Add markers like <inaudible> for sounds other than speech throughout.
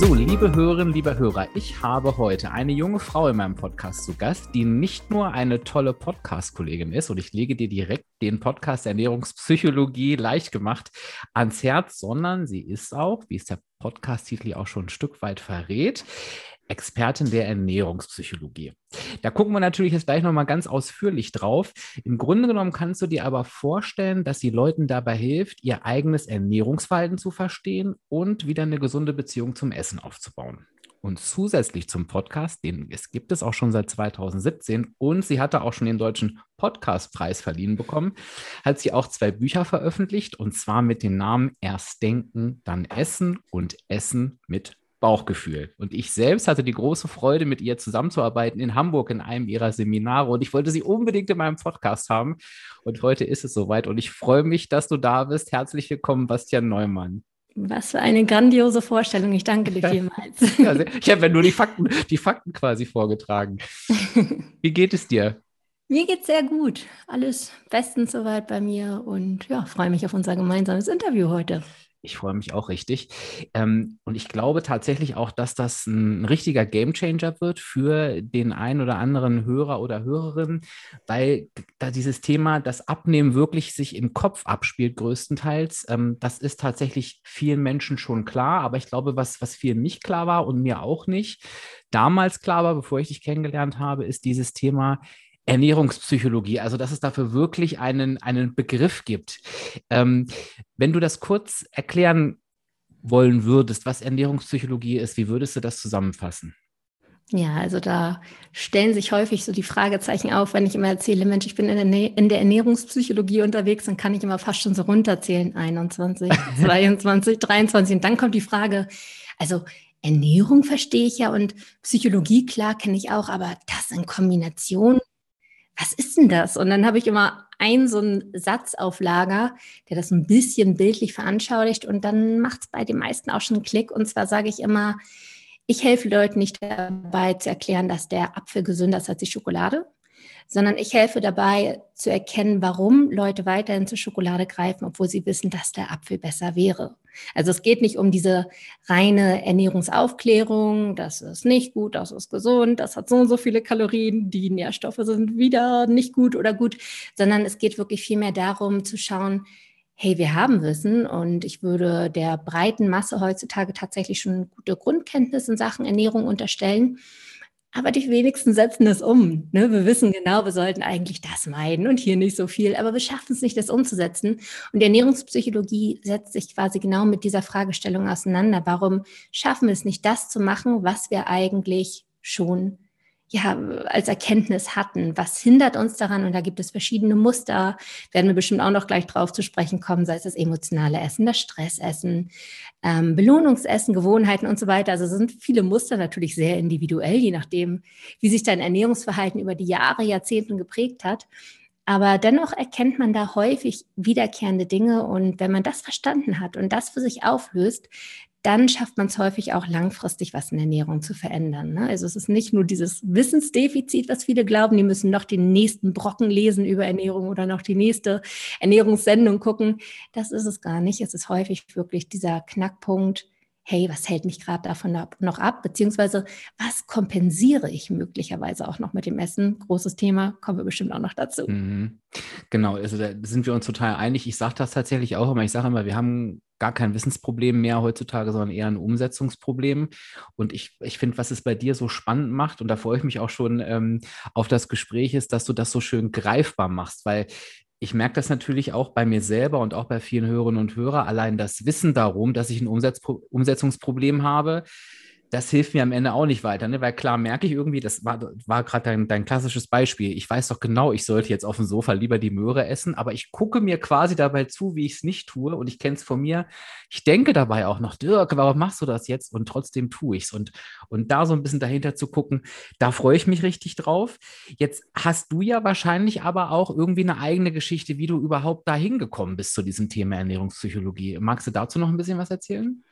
So, liebe Hörerinnen, lieber Hörer, ich habe heute eine junge Frau in meinem Podcast zu Gast, die nicht nur eine tolle Podcast-Kollegin ist. Und ich lege dir direkt den Podcast Ernährungspsychologie leicht gemacht ans Herz, sondern sie ist auch, wie es der Podcast-Titel auch schon ein Stück weit verrät, Expertin der Ernährungspsychologie. Da gucken wir natürlich jetzt gleich nochmal ganz ausführlich drauf. Im Grunde genommen kannst du dir aber vorstellen, dass sie Leuten dabei hilft, ihr eigenes Ernährungsverhalten zu verstehen und wieder eine gesunde Beziehung zum Essen aufzubauen. Und zusätzlich zum Podcast, den es gibt es auch schon seit 2017 und sie hatte auch schon den deutschen Podcastpreis verliehen bekommen, hat sie auch zwei Bücher veröffentlicht und zwar mit den Namen Erst denken, dann essen und Essen mit Bauchgefühl. Und ich selbst hatte die große Freude, mit ihr zusammenzuarbeiten in Hamburg in einem ihrer Seminare. Und ich wollte sie unbedingt in meinem Podcast haben. Und heute ist es soweit. Und ich freue mich, dass du da bist. Herzlich willkommen, Bastian Neumann. Was für eine grandiose Vorstellung. Ich danke dir <laughs> vielmals. ja, ich habe ja nur die Fakten, die Fakten quasi vorgetragen. <laughs> Wie geht es dir? Mir geht es sehr gut. Alles bestens soweit bei mir und ja, freue mich auf unser gemeinsames Interview heute. Ich freue mich auch richtig. Ähm, und ich glaube tatsächlich auch, dass das ein richtiger Gamechanger wird für den einen oder anderen Hörer oder Hörerin, weil da dieses Thema, das Abnehmen wirklich sich im Kopf abspielt, größtenteils. Ähm, das ist tatsächlich vielen Menschen schon klar, aber ich glaube, was, was vielen nicht klar war und mir auch nicht, damals klar war, bevor ich dich kennengelernt habe, ist dieses Thema, Ernährungspsychologie, also dass es dafür wirklich einen, einen Begriff gibt. Ähm, wenn du das kurz erklären wollen würdest, was Ernährungspsychologie ist, wie würdest du das zusammenfassen? Ja, also da stellen sich häufig so die Fragezeichen auf, wenn ich immer erzähle, Mensch, ich bin in der, in der Ernährungspsychologie unterwegs, dann kann ich immer fast schon so runterzählen, 21, 22, 23. Und dann kommt die Frage, also Ernährung verstehe ich ja und Psychologie, klar, kenne ich auch, aber das in Kombination was ist denn das? Und dann habe ich immer einen so einen Satz auf Lager, der das ein bisschen bildlich veranschaulicht und dann macht es bei den meisten auch schon einen Klick. Und zwar sage ich immer, ich helfe Leuten nicht dabei zu erklären, dass der Apfel gesünder ist als die Schokolade, sondern ich helfe dabei zu erkennen, warum Leute weiterhin zur Schokolade greifen, obwohl sie wissen, dass der Apfel besser wäre. Also es geht nicht um diese reine Ernährungsaufklärung, das ist nicht gut, das ist gesund, das hat so und so viele Kalorien, die Nährstoffe sind wieder nicht gut oder gut, sondern es geht wirklich vielmehr darum zu schauen, hey, wir haben Wissen und ich würde der breiten Masse heutzutage tatsächlich schon gute Grundkenntnisse in Sachen Ernährung unterstellen. Aber die wenigsten setzen es um. Ne? Wir wissen genau, wir sollten eigentlich das meiden und hier nicht so viel, aber wir schaffen es nicht, das umzusetzen. Und die Ernährungspsychologie setzt sich quasi genau mit dieser Fragestellung auseinander. Warum schaffen wir es nicht, das zu machen, was wir eigentlich schon ja, als Erkenntnis hatten. Was hindert uns daran? Und da gibt es verschiedene Muster, werden wir bestimmt auch noch gleich drauf zu sprechen kommen, sei es das emotionale Essen, das Stressessen, ähm, Belohnungsessen, Gewohnheiten und so weiter. Also sind viele Muster natürlich sehr individuell, je nachdem, wie sich dein Ernährungsverhalten über die Jahre, Jahrzehnte geprägt hat. Aber dennoch erkennt man da häufig wiederkehrende Dinge. Und wenn man das verstanden hat und das für sich auflöst, dann schafft man es häufig auch langfristig, was in der Ernährung zu verändern. Ne? Also es ist nicht nur dieses Wissensdefizit, was viele glauben, die müssen noch den nächsten Brocken lesen über Ernährung oder noch die nächste Ernährungssendung gucken. Das ist es gar nicht. Es ist häufig wirklich dieser Knackpunkt, hey, was hält mich gerade davon ab, noch ab? Beziehungsweise, was kompensiere ich möglicherweise auch noch mit dem Essen? Großes Thema, kommen wir bestimmt auch noch dazu. Mhm. Genau, also da sind wir uns total einig. Ich sage das tatsächlich auch immer. Ich sage immer, wir haben gar kein Wissensproblem mehr heutzutage, sondern eher ein Umsetzungsproblem. Und ich, ich finde, was es bei dir so spannend macht, und da freue ich mich auch schon ähm, auf das Gespräch, ist, dass du das so schön greifbar machst, weil ich merke das natürlich auch bei mir selber und auch bei vielen Hörerinnen und Hörern. Allein das Wissen darum, dass ich ein Umsetz Umsetzungsproblem habe, das hilft mir am Ende auch nicht weiter, ne? weil klar merke ich irgendwie, das war, war gerade dein, dein klassisches Beispiel. Ich weiß doch genau, ich sollte jetzt auf dem Sofa lieber die Möhre essen, aber ich gucke mir quasi dabei zu, wie ich es nicht tue und ich kenne es von mir. Ich denke dabei auch noch, Dirk, warum machst du das jetzt? Und trotzdem tue ich es. Und, und da so ein bisschen dahinter zu gucken, da freue ich mich richtig drauf. Jetzt hast du ja wahrscheinlich aber auch irgendwie eine eigene Geschichte, wie du überhaupt da hingekommen bist zu diesem Thema Ernährungspsychologie. Magst du dazu noch ein bisschen was erzählen?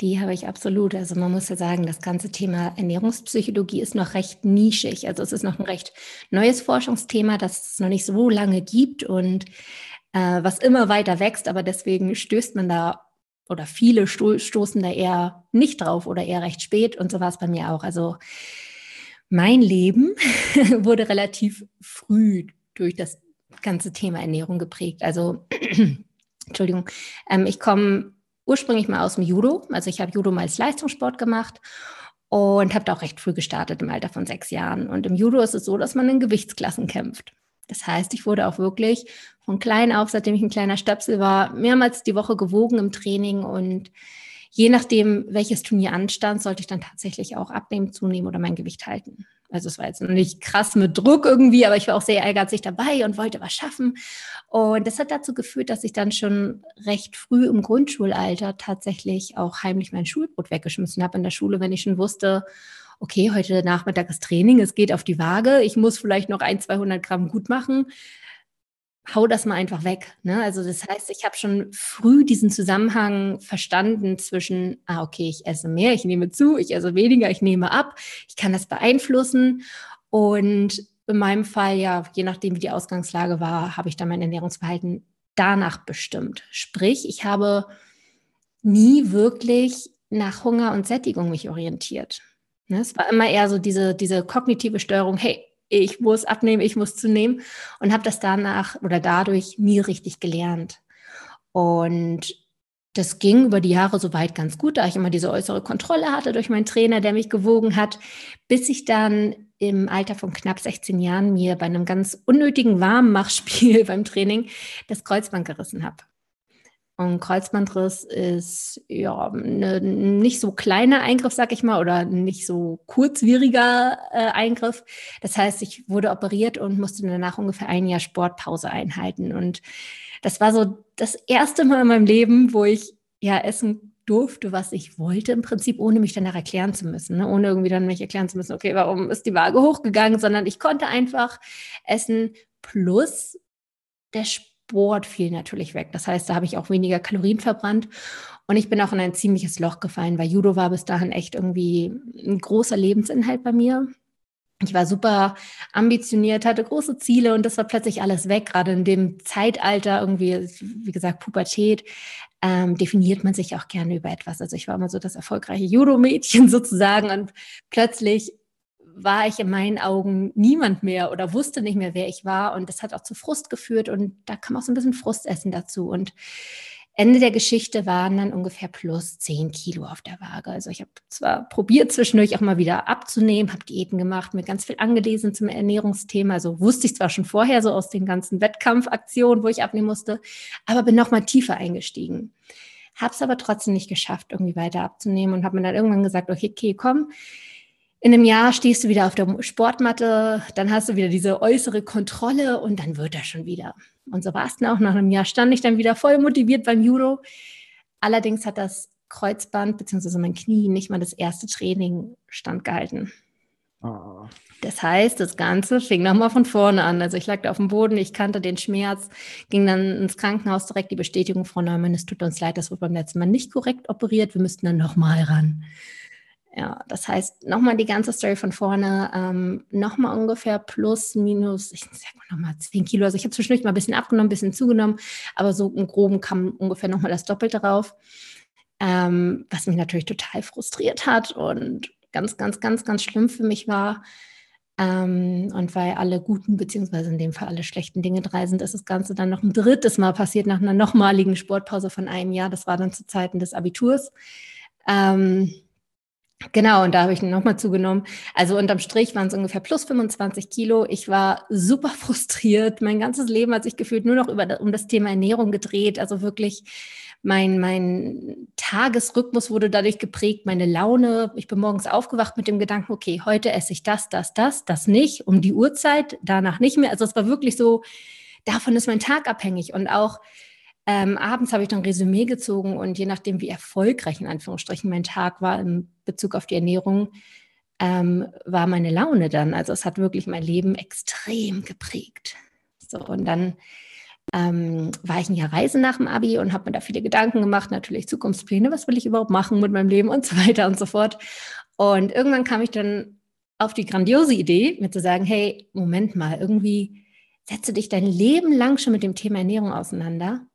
Die habe ich absolut. Also man muss ja sagen, das ganze Thema Ernährungspsychologie ist noch recht nischig. Also es ist noch ein recht neues Forschungsthema, das es noch nicht so lange gibt und äh, was immer weiter wächst. Aber deswegen stößt man da oder viele sto stoßen da eher nicht drauf oder eher recht spät. Und so war es bei mir auch. Also mein Leben <laughs> wurde relativ früh durch das ganze Thema Ernährung geprägt. Also <clears throat> Entschuldigung, ähm, ich komme ursprünglich mal aus dem Judo. Also ich habe Judo mal als Leistungssport gemacht und habe da auch recht früh gestartet im Alter von sechs Jahren. Und im Judo ist es so, dass man in Gewichtsklassen kämpft. Das heißt, ich wurde auch wirklich von klein auf, seitdem ich ein kleiner Stöpsel war, mehrmals die Woche gewogen im Training und je nachdem, welches Turnier anstand, sollte ich dann tatsächlich auch abnehmen, zunehmen oder mein Gewicht halten. Also es war jetzt nicht krass mit Druck irgendwie, aber ich war auch sehr ehrgeizig dabei und wollte was schaffen. Und das hat dazu geführt, dass ich dann schon recht früh im Grundschulalter tatsächlich auch heimlich mein Schulbrot weggeschmissen habe in der Schule, wenn ich schon wusste, okay, heute Nachmittag ist Training, es geht auf die Waage, ich muss vielleicht noch ein, 200 Gramm gut machen hau das mal einfach weg. Ne? Also das heißt, ich habe schon früh diesen Zusammenhang verstanden zwischen, ah, okay, ich esse mehr, ich nehme zu, ich esse weniger, ich nehme ab, ich kann das beeinflussen. Und in meinem Fall, ja, je nachdem, wie die Ausgangslage war, habe ich dann mein Ernährungsverhalten danach bestimmt. Sprich, ich habe nie wirklich nach Hunger und Sättigung mich orientiert. Ne? Es war immer eher so diese, diese kognitive Steuerung, hey, ich muss abnehmen, ich muss zunehmen und habe das danach oder dadurch nie richtig gelernt. Und das ging über die Jahre soweit ganz gut, da ich immer diese äußere Kontrolle hatte durch meinen Trainer, der mich gewogen hat, bis ich dann im Alter von knapp 16 Jahren mir bei einem ganz unnötigen Warmmachspiel <laughs> beim Training das Kreuzband gerissen habe. Und Kreuzbandriss ist ja ne, nicht so kleiner Eingriff, sag ich mal, oder nicht so kurzwieriger äh, Eingriff. Das heißt, ich wurde operiert und musste danach ungefähr ein Jahr Sportpause einhalten. Und das war so das erste Mal in meinem Leben, wo ich ja essen durfte, was ich wollte, im Prinzip, ohne mich danach erklären zu müssen, ne? ohne irgendwie dann mich erklären zu müssen, okay, warum ist die Waage hochgegangen, sondern ich konnte einfach essen plus der Sport Sport fiel natürlich weg. Das heißt, da habe ich auch weniger Kalorien verbrannt. Und ich bin auch in ein ziemliches Loch gefallen, weil Judo war bis dahin echt irgendwie ein großer Lebensinhalt bei mir. Ich war super ambitioniert, hatte große Ziele und das war plötzlich alles weg. Gerade in dem Zeitalter, irgendwie, wie gesagt, Pubertät, ähm, definiert man sich auch gerne über etwas. Also ich war immer so das erfolgreiche Judo-Mädchen <laughs> sozusagen und plötzlich war ich in meinen Augen niemand mehr oder wusste nicht mehr, wer ich war. Und das hat auch zu Frust geführt. Und da kam auch so ein bisschen Frustessen dazu. Und Ende der Geschichte waren dann ungefähr plus 10 Kilo auf der Waage. Also ich habe zwar probiert, zwischendurch auch mal wieder abzunehmen, habe Diäten gemacht, mir ganz viel angelesen zum Ernährungsthema. Also wusste ich zwar schon vorher so aus den ganzen Wettkampfaktionen, wo ich abnehmen musste, aber bin noch mal tiefer eingestiegen. Habe es aber trotzdem nicht geschafft, irgendwie weiter abzunehmen und habe mir dann irgendwann gesagt, okay, okay, komm, in einem Jahr stehst du wieder auf der Sportmatte, dann hast du wieder diese äußere Kontrolle und dann wird das schon wieder. Und so war es dann auch. Nach einem Jahr stand ich dann wieder voll motiviert beim Judo. Allerdings hat das Kreuzband bzw. mein Knie nicht mal das erste Training standgehalten. Oh. Das heißt, das Ganze fing nochmal von vorne an. Also ich lag da auf dem Boden, ich kannte den Schmerz, ging dann ins Krankenhaus direkt die Bestätigung, Frau Neumann, es tut uns leid, das wurde beim letzten Mal nicht korrekt operiert, wir müssten dann nochmal ran. Ja, das heißt, nochmal die ganze Story von vorne, ähm, nochmal ungefähr plus, minus, ich sag mal nochmal 10 Kilo. Also ich habe zwischendurch mal ein bisschen abgenommen, ein bisschen zugenommen, aber so im Groben kam ungefähr nochmal das Doppelte drauf, ähm, was mich natürlich total frustriert hat und ganz, ganz, ganz, ganz schlimm für mich war. Ähm, und weil alle guten, beziehungsweise in dem Fall alle schlechten Dinge drei sind, ist das Ganze dann noch ein drittes Mal passiert nach einer nochmaligen Sportpause von einem Jahr. Das war dann zu Zeiten des Abiturs. Ähm, Genau, und da habe ich nochmal zugenommen. Also unterm Strich waren es ungefähr plus 25 Kilo. Ich war super <laughs> frustriert. Mein ganzes Leben hat sich gefühlt nur noch über, um das Thema Ernährung gedreht. Also wirklich mein, mein Tagesrhythmus wurde dadurch geprägt, meine Laune. Ich bin morgens aufgewacht mit dem Gedanken, okay, heute esse ich das, das, das, das nicht, um die Uhrzeit, danach nicht mehr. Also es war wirklich so, davon ist mein Tag abhängig. Und auch ähm, abends habe ich dann Resümee gezogen und je nachdem, wie erfolgreich in Anführungsstrichen mein Tag war in Bezug auf die Ernährung, ähm, war meine Laune dann. Also es hat wirklich mein Leben extrem geprägt. So, und dann ähm, war ich ein Jahr Reisen nach dem Abi und habe mir da viele Gedanken gemacht, natürlich Zukunftspläne, was will ich überhaupt machen mit meinem Leben und so weiter und so fort. Und irgendwann kam ich dann auf die grandiose Idee, mir zu sagen, hey, Moment mal, irgendwie setze dich dein Leben lang schon mit dem Thema Ernährung auseinander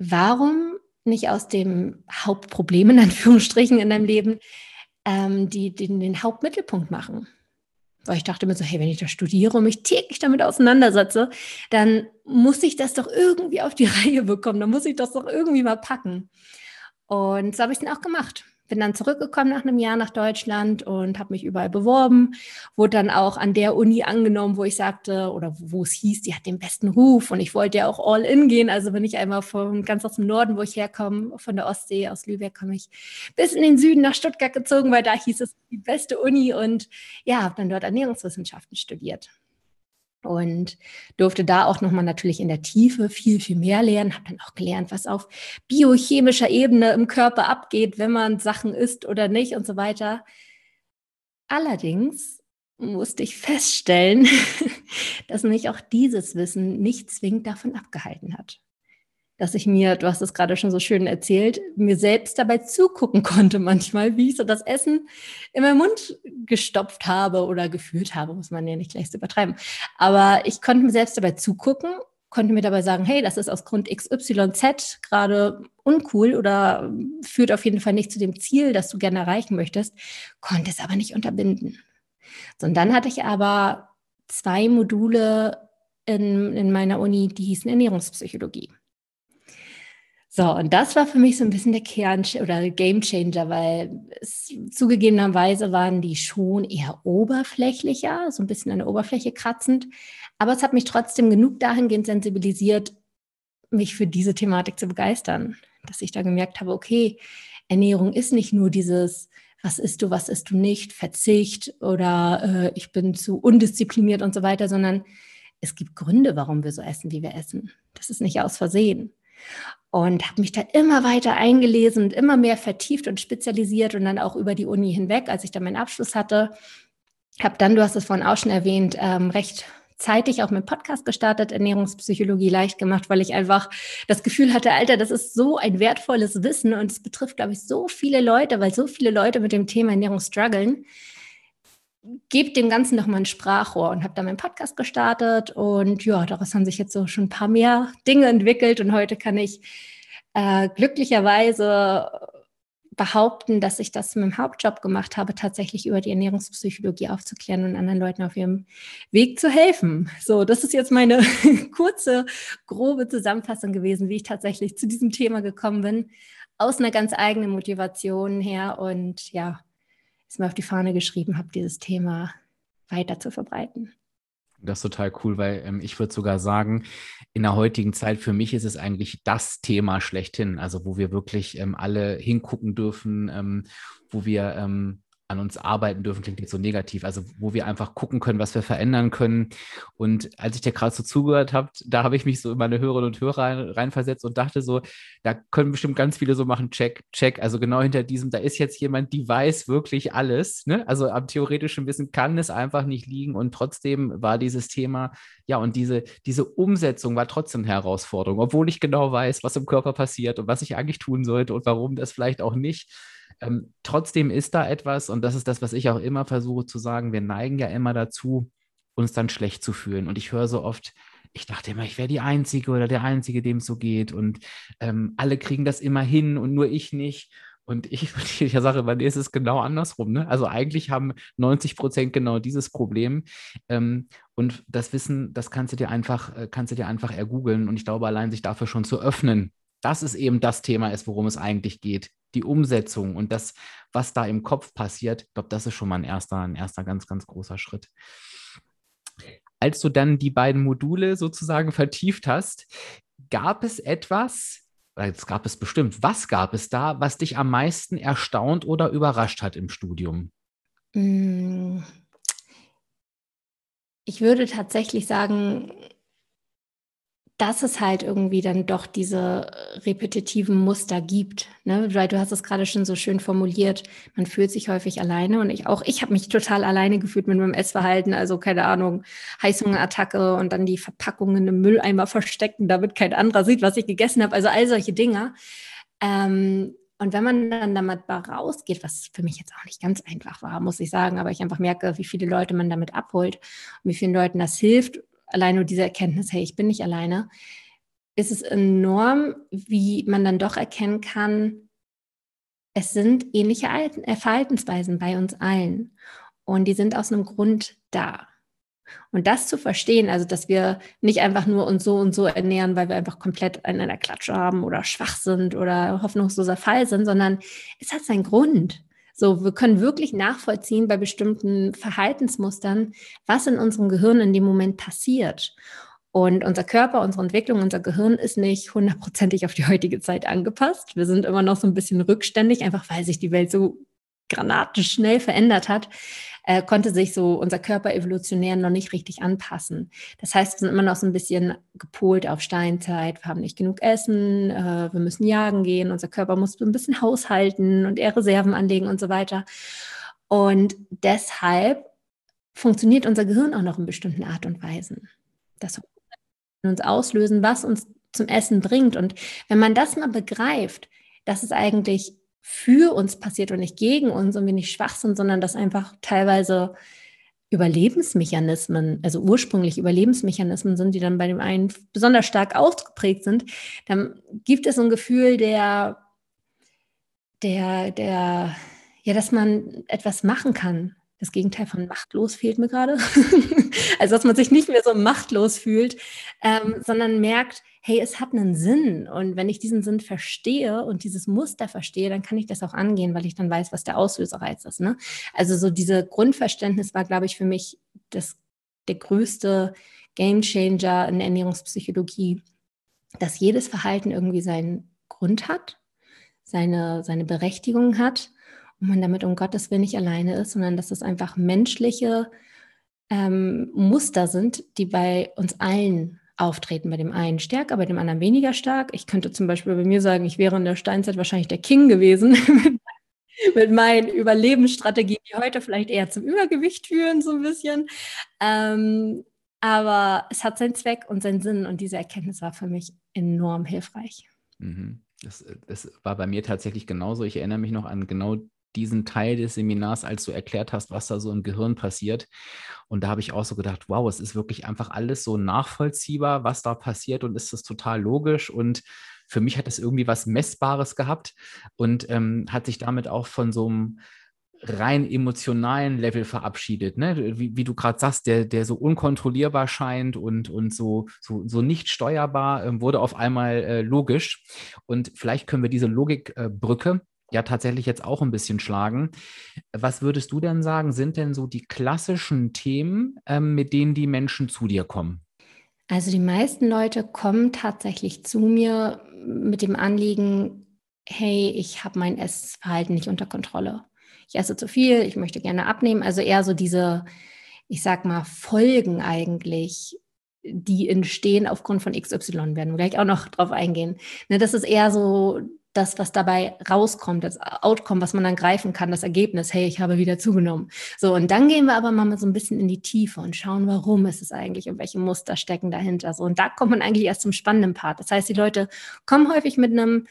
warum nicht aus dem Hauptproblem in Anführungsstrichen in deinem Leben ähm, die, den, den Hauptmittelpunkt machen? Weil ich dachte mir so, hey, wenn ich da studiere und mich täglich damit auseinandersetze, dann muss ich das doch irgendwie auf die <laughs> Reihe bekommen, dann muss ich das doch irgendwie mal packen. Und so habe ich es dann auch gemacht bin dann zurückgekommen nach einem Jahr nach Deutschland und habe mich überall beworben, wurde dann auch an der Uni angenommen, wo ich sagte oder wo es hieß, die hat den besten Ruf und ich wollte ja auch all in gehen. Also bin ich einmal von ganz aus dem Norden, wo ich herkomme, von der Ostsee aus Lübeck, komme ich bis in den Süden nach Stuttgart gezogen, weil da hieß es die beste Uni. Und ja, habe dann dort Ernährungswissenschaften studiert und durfte da auch nochmal natürlich in der Tiefe viel, viel mehr lernen. Habe dann auch gelernt, was auf biochemischer Ebene im Körper abgeht, wenn man Sachen isst oder nicht und so weiter. Allerdings musste ich feststellen, <laughs> dass mich auch dieses Wissen nicht zwingend davon abgehalten hat dass ich mir, du hast es gerade schon so schön erzählt, mir selbst dabei zugucken <laughs> konnte manchmal, wie ich so das Essen in meinen Mund gestopft habe oder geführt habe, muss man ja nicht gleich so übertreiben. Aber ich konnte mir selbst dabei zugucken, konnte mir dabei sagen, hey, das ist aus Grund XYZ gerade uncool oder führt auf jeden Fall nicht zu dem Ziel, das du gerne erreichen möchtest, konnte es aber nicht unterbinden. So, und dann hatte ich aber zwei Module in, in meiner Uni, die hießen Ernährungspsychologie. So, und das war für mich so ein bisschen der Kern oder Game Changer, weil es, zugegebenerweise waren die schon eher oberflächlicher, so ein bisschen an der Oberfläche kratzend. Aber es hat mich trotzdem genug dahingehend sensibilisiert, mich für diese Thematik zu begeistern, dass ich da gemerkt habe, okay, Ernährung ist nicht nur dieses, was isst du, was isst du nicht, Verzicht oder äh, ich bin zu undiszipliniert und so weiter, sondern es gibt Gründe, warum wir so essen, wie wir essen. Das ist nicht aus Versehen und habe mich da immer weiter eingelesen und immer mehr vertieft und spezialisiert und dann auch über die Uni hinweg, als ich dann meinen Abschluss hatte, habe dann, du hast es vorhin auch schon erwähnt, ähm, recht zeitig auch mit Podcast gestartet, Ernährungspsychologie leicht gemacht, weil ich einfach das Gefühl hatte, Alter, das ist so ein wertvolles Wissen und es betrifft, glaube ich, so viele Leute, weil so viele Leute mit dem Thema Ernährung strugglen gebe dem Ganzen nochmal ein Sprachrohr und habe da meinen Podcast gestartet. Und ja, daraus haben sich jetzt so schon ein paar mehr Dinge entwickelt. Und heute kann ich äh, glücklicherweise behaupten, dass ich das mit dem Hauptjob gemacht habe, tatsächlich über die Ernährungspsychologie aufzuklären und anderen Leuten auf ihrem Weg zu helfen. So, das ist jetzt meine <laughs> kurze, grobe Zusammenfassung gewesen, wie ich tatsächlich zu diesem Thema gekommen bin, aus einer ganz eigenen Motivation her. Und ja, es mir auf die Fahne geschrieben habe, dieses Thema weiter zu verbreiten. Das ist total cool, weil ähm, ich würde sogar sagen, in der heutigen Zeit, für mich ist es eigentlich das Thema schlechthin, also wo wir wirklich ähm, alle hingucken dürfen, ähm, wo wir ähm, an uns arbeiten dürfen, klingt jetzt so negativ, also wo wir einfach gucken können, was wir verändern können. Und als ich dir gerade so zugehört habe, da habe ich mich so in meine Hörerinnen und Hörer rein, reinversetzt und dachte so, da können bestimmt ganz viele so machen, check, check. Also genau hinter diesem, da ist jetzt jemand, die weiß wirklich alles. Ne? Also am theoretischen Wissen kann es einfach nicht liegen und trotzdem war dieses Thema, ja, und diese, diese Umsetzung war trotzdem eine Herausforderung, obwohl ich genau weiß, was im Körper passiert und was ich eigentlich tun sollte und warum das vielleicht auch nicht. Ähm, trotzdem ist da etwas, und das ist das, was ich auch immer versuche zu sagen, wir neigen ja immer dazu, uns dann schlecht zu fühlen. Und ich höre so oft, ich dachte immer, ich wäre die Einzige oder der Einzige, dem es so geht. Und ähm, alle kriegen das immer hin und nur ich nicht. Und ich, <laughs> ich sage, dir ist es genau andersrum. Ne? Also eigentlich haben 90 Prozent genau dieses Problem. Ähm, und das Wissen, das kannst du dir einfach, äh, kannst du dir einfach ergoogeln. Und ich glaube, allein sich dafür schon zu öffnen, dass es eben das Thema ist, worum es eigentlich geht. Die Umsetzung und das, was da im Kopf passiert, ich glaube, das ist schon mal ein erster, ein erster ganz, ganz großer Schritt. Als du dann die beiden Module sozusagen vertieft hast, gab es etwas, es gab es bestimmt, was gab es da, was dich am meisten erstaunt oder überrascht hat im Studium? Hm. Ich würde tatsächlich sagen, dass es halt irgendwie dann doch diese repetitiven Muster gibt. Ne? Weil du hast es gerade schon so schön formuliert, man fühlt sich häufig alleine und ich auch, ich habe mich total alleine gefühlt mit meinem Essverhalten, also keine Ahnung, Heißhungerattacke und dann die Verpackungen im Mülleimer verstecken, damit kein anderer sieht, was ich gegessen habe, also all solche Dinge. Ähm, und wenn man dann damit rausgeht, was für mich jetzt auch nicht ganz einfach war, muss ich sagen, aber ich einfach merke, wie viele Leute man damit abholt und wie vielen Leuten das hilft allein nur diese Erkenntnis, hey, ich bin nicht alleine, ist es enorm, wie man dann doch erkennen kann, es sind ähnliche äh, Verhaltensweisen bei uns allen. Und die sind aus einem Grund da. Und das zu verstehen, also dass wir nicht einfach nur uns so und so ernähren, weil wir einfach komplett in einer Klatsche haben oder schwach sind oder hoffnungsloser Fall sind, sondern es hat seinen Grund. So, wir können wirklich nachvollziehen bei bestimmten Verhaltensmustern, was in unserem Gehirn in dem Moment passiert. Und unser Körper, unsere Entwicklung, unser Gehirn ist nicht hundertprozentig auf die heutige Zeit angepasst. Wir sind immer noch so ein bisschen rückständig, einfach weil sich die Welt so granatisch schnell verändert hat äh, konnte sich so unser Körper evolutionär noch nicht richtig anpassen. Das heißt, wir sind immer noch so ein bisschen gepolt auf Steinzeit. Wir haben nicht genug Essen, äh, wir müssen jagen gehen, unser Körper muss so ein bisschen haushalten und eher Reserven anlegen und so weiter. Und deshalb funktioniert unser Gehirn auch noch in bestimmten Art und Weisen. Das uns auslösen, was uns zum Essen bringt. Und wenn man das mal begreift, dass es eigentlich für uns passiert und nicht gegen uns und wir nicht schwach sind, sondern dass einfach teilweise Überlebensmechanismen, also ursprünglich Überlebensmechanismen sind, die dann bei dem einen besonders stark ausgeprägt sind, dann gibt es so ein Gefühl der, der, der, ja, dass man etwas machen kann, das Gegenteil von machtlos fehlt mir gerade. <laughs> also, dass man sich nicht mehr so machtlos fühlt, ähm, sondern merkt, hey, es hat einen Sinn. Und wenn ich diesen Sinn verstehe und dieses Muster verstehe, dann kann ich das auch angehen, weil ich dann weiß, was der Auslöserreiz ist. Ne? Also, so diese Grundverständnis war, glaube ich, für mich das, der größte Gamechanger in der Ernährungspsychologie, dass jedes Verhalten irgendwie seinen Grund hat, seine, seine Berechtigung hat und man damit um Gottes Willen nicht alleine ist, sondern dass es einfach menschliche ähm, Muster sind, die bei uns allen auftreten. Bei dem einen stärker, bei dem anderen weniger stark. Ich könnte zum Beispiel bei mir sagen, ich wäre in der Steinzeit wahrscheinlich der King gewesen <laughs> mit meinen Überlebensstrategien, die heute vielleicht eher zum Übergewicht führen, so ein bisschen. Ähm, aber es hat seinen Zweck und seinen Sinn und diese Erkenntnis war für mich enorm hilfreich. Mhm. Das, das, war bei mir tatsächlich genauso. Ich erinnere mich noch an genau diesen Teil des Seminars, als du erklärt hast, was da so im Gehirn passiert. Und da habe ich auch so gedacht, wow, es ist wirklich einfach alles so nachvollziehbar, was da passiert und ist das total logisch. Und für mich hat es irgendwie was Messbares gehabt und ähm, hat sich damit auch von so einem rein emotionalen Level verabschiedet, ne? wie, wie du gerade sagst, der, der so unkontrollierbar scheint und, und so, so, so nicht steuerbar, äh, wurde auf einmal äh, logisch. Und vielleicht können wir diese Logikbrücke äh, ja tatsächlich jetzt auch ein bisschen schlagen. Was würdest du denn sagen, sind denn so die klassischen Themen, ähm, mit denen die Menschen zu dir kommen? Also die meisten Leute kommen tatsächlich zu mir mit dem Anliegen, hey, ich habe mein Essverhalten nicht unter Kontrolle. Ich esse zu viel, ich möchte gerne abnehmen. Also eher so diese, ich sag mal, Folgen eigentlich, die entstehen aufgrund von XY, werden wir gleich auch noch drauf eingehen. Ne, das ist eher so das, was dabei rauskommt, das Outcome, was man dann greifen kann, das Ergebnis, hey, ich habe wieder zugenommen. So, und dann gehen wir aber mal so ein bisschen in die Tiefe und schauen, warum ist es eigentlich und welche Muster stecken dahinter. So, und da kommt man eigentlich erst zum spannenden Part. Das heißt, die Leute kommen häufig mit einem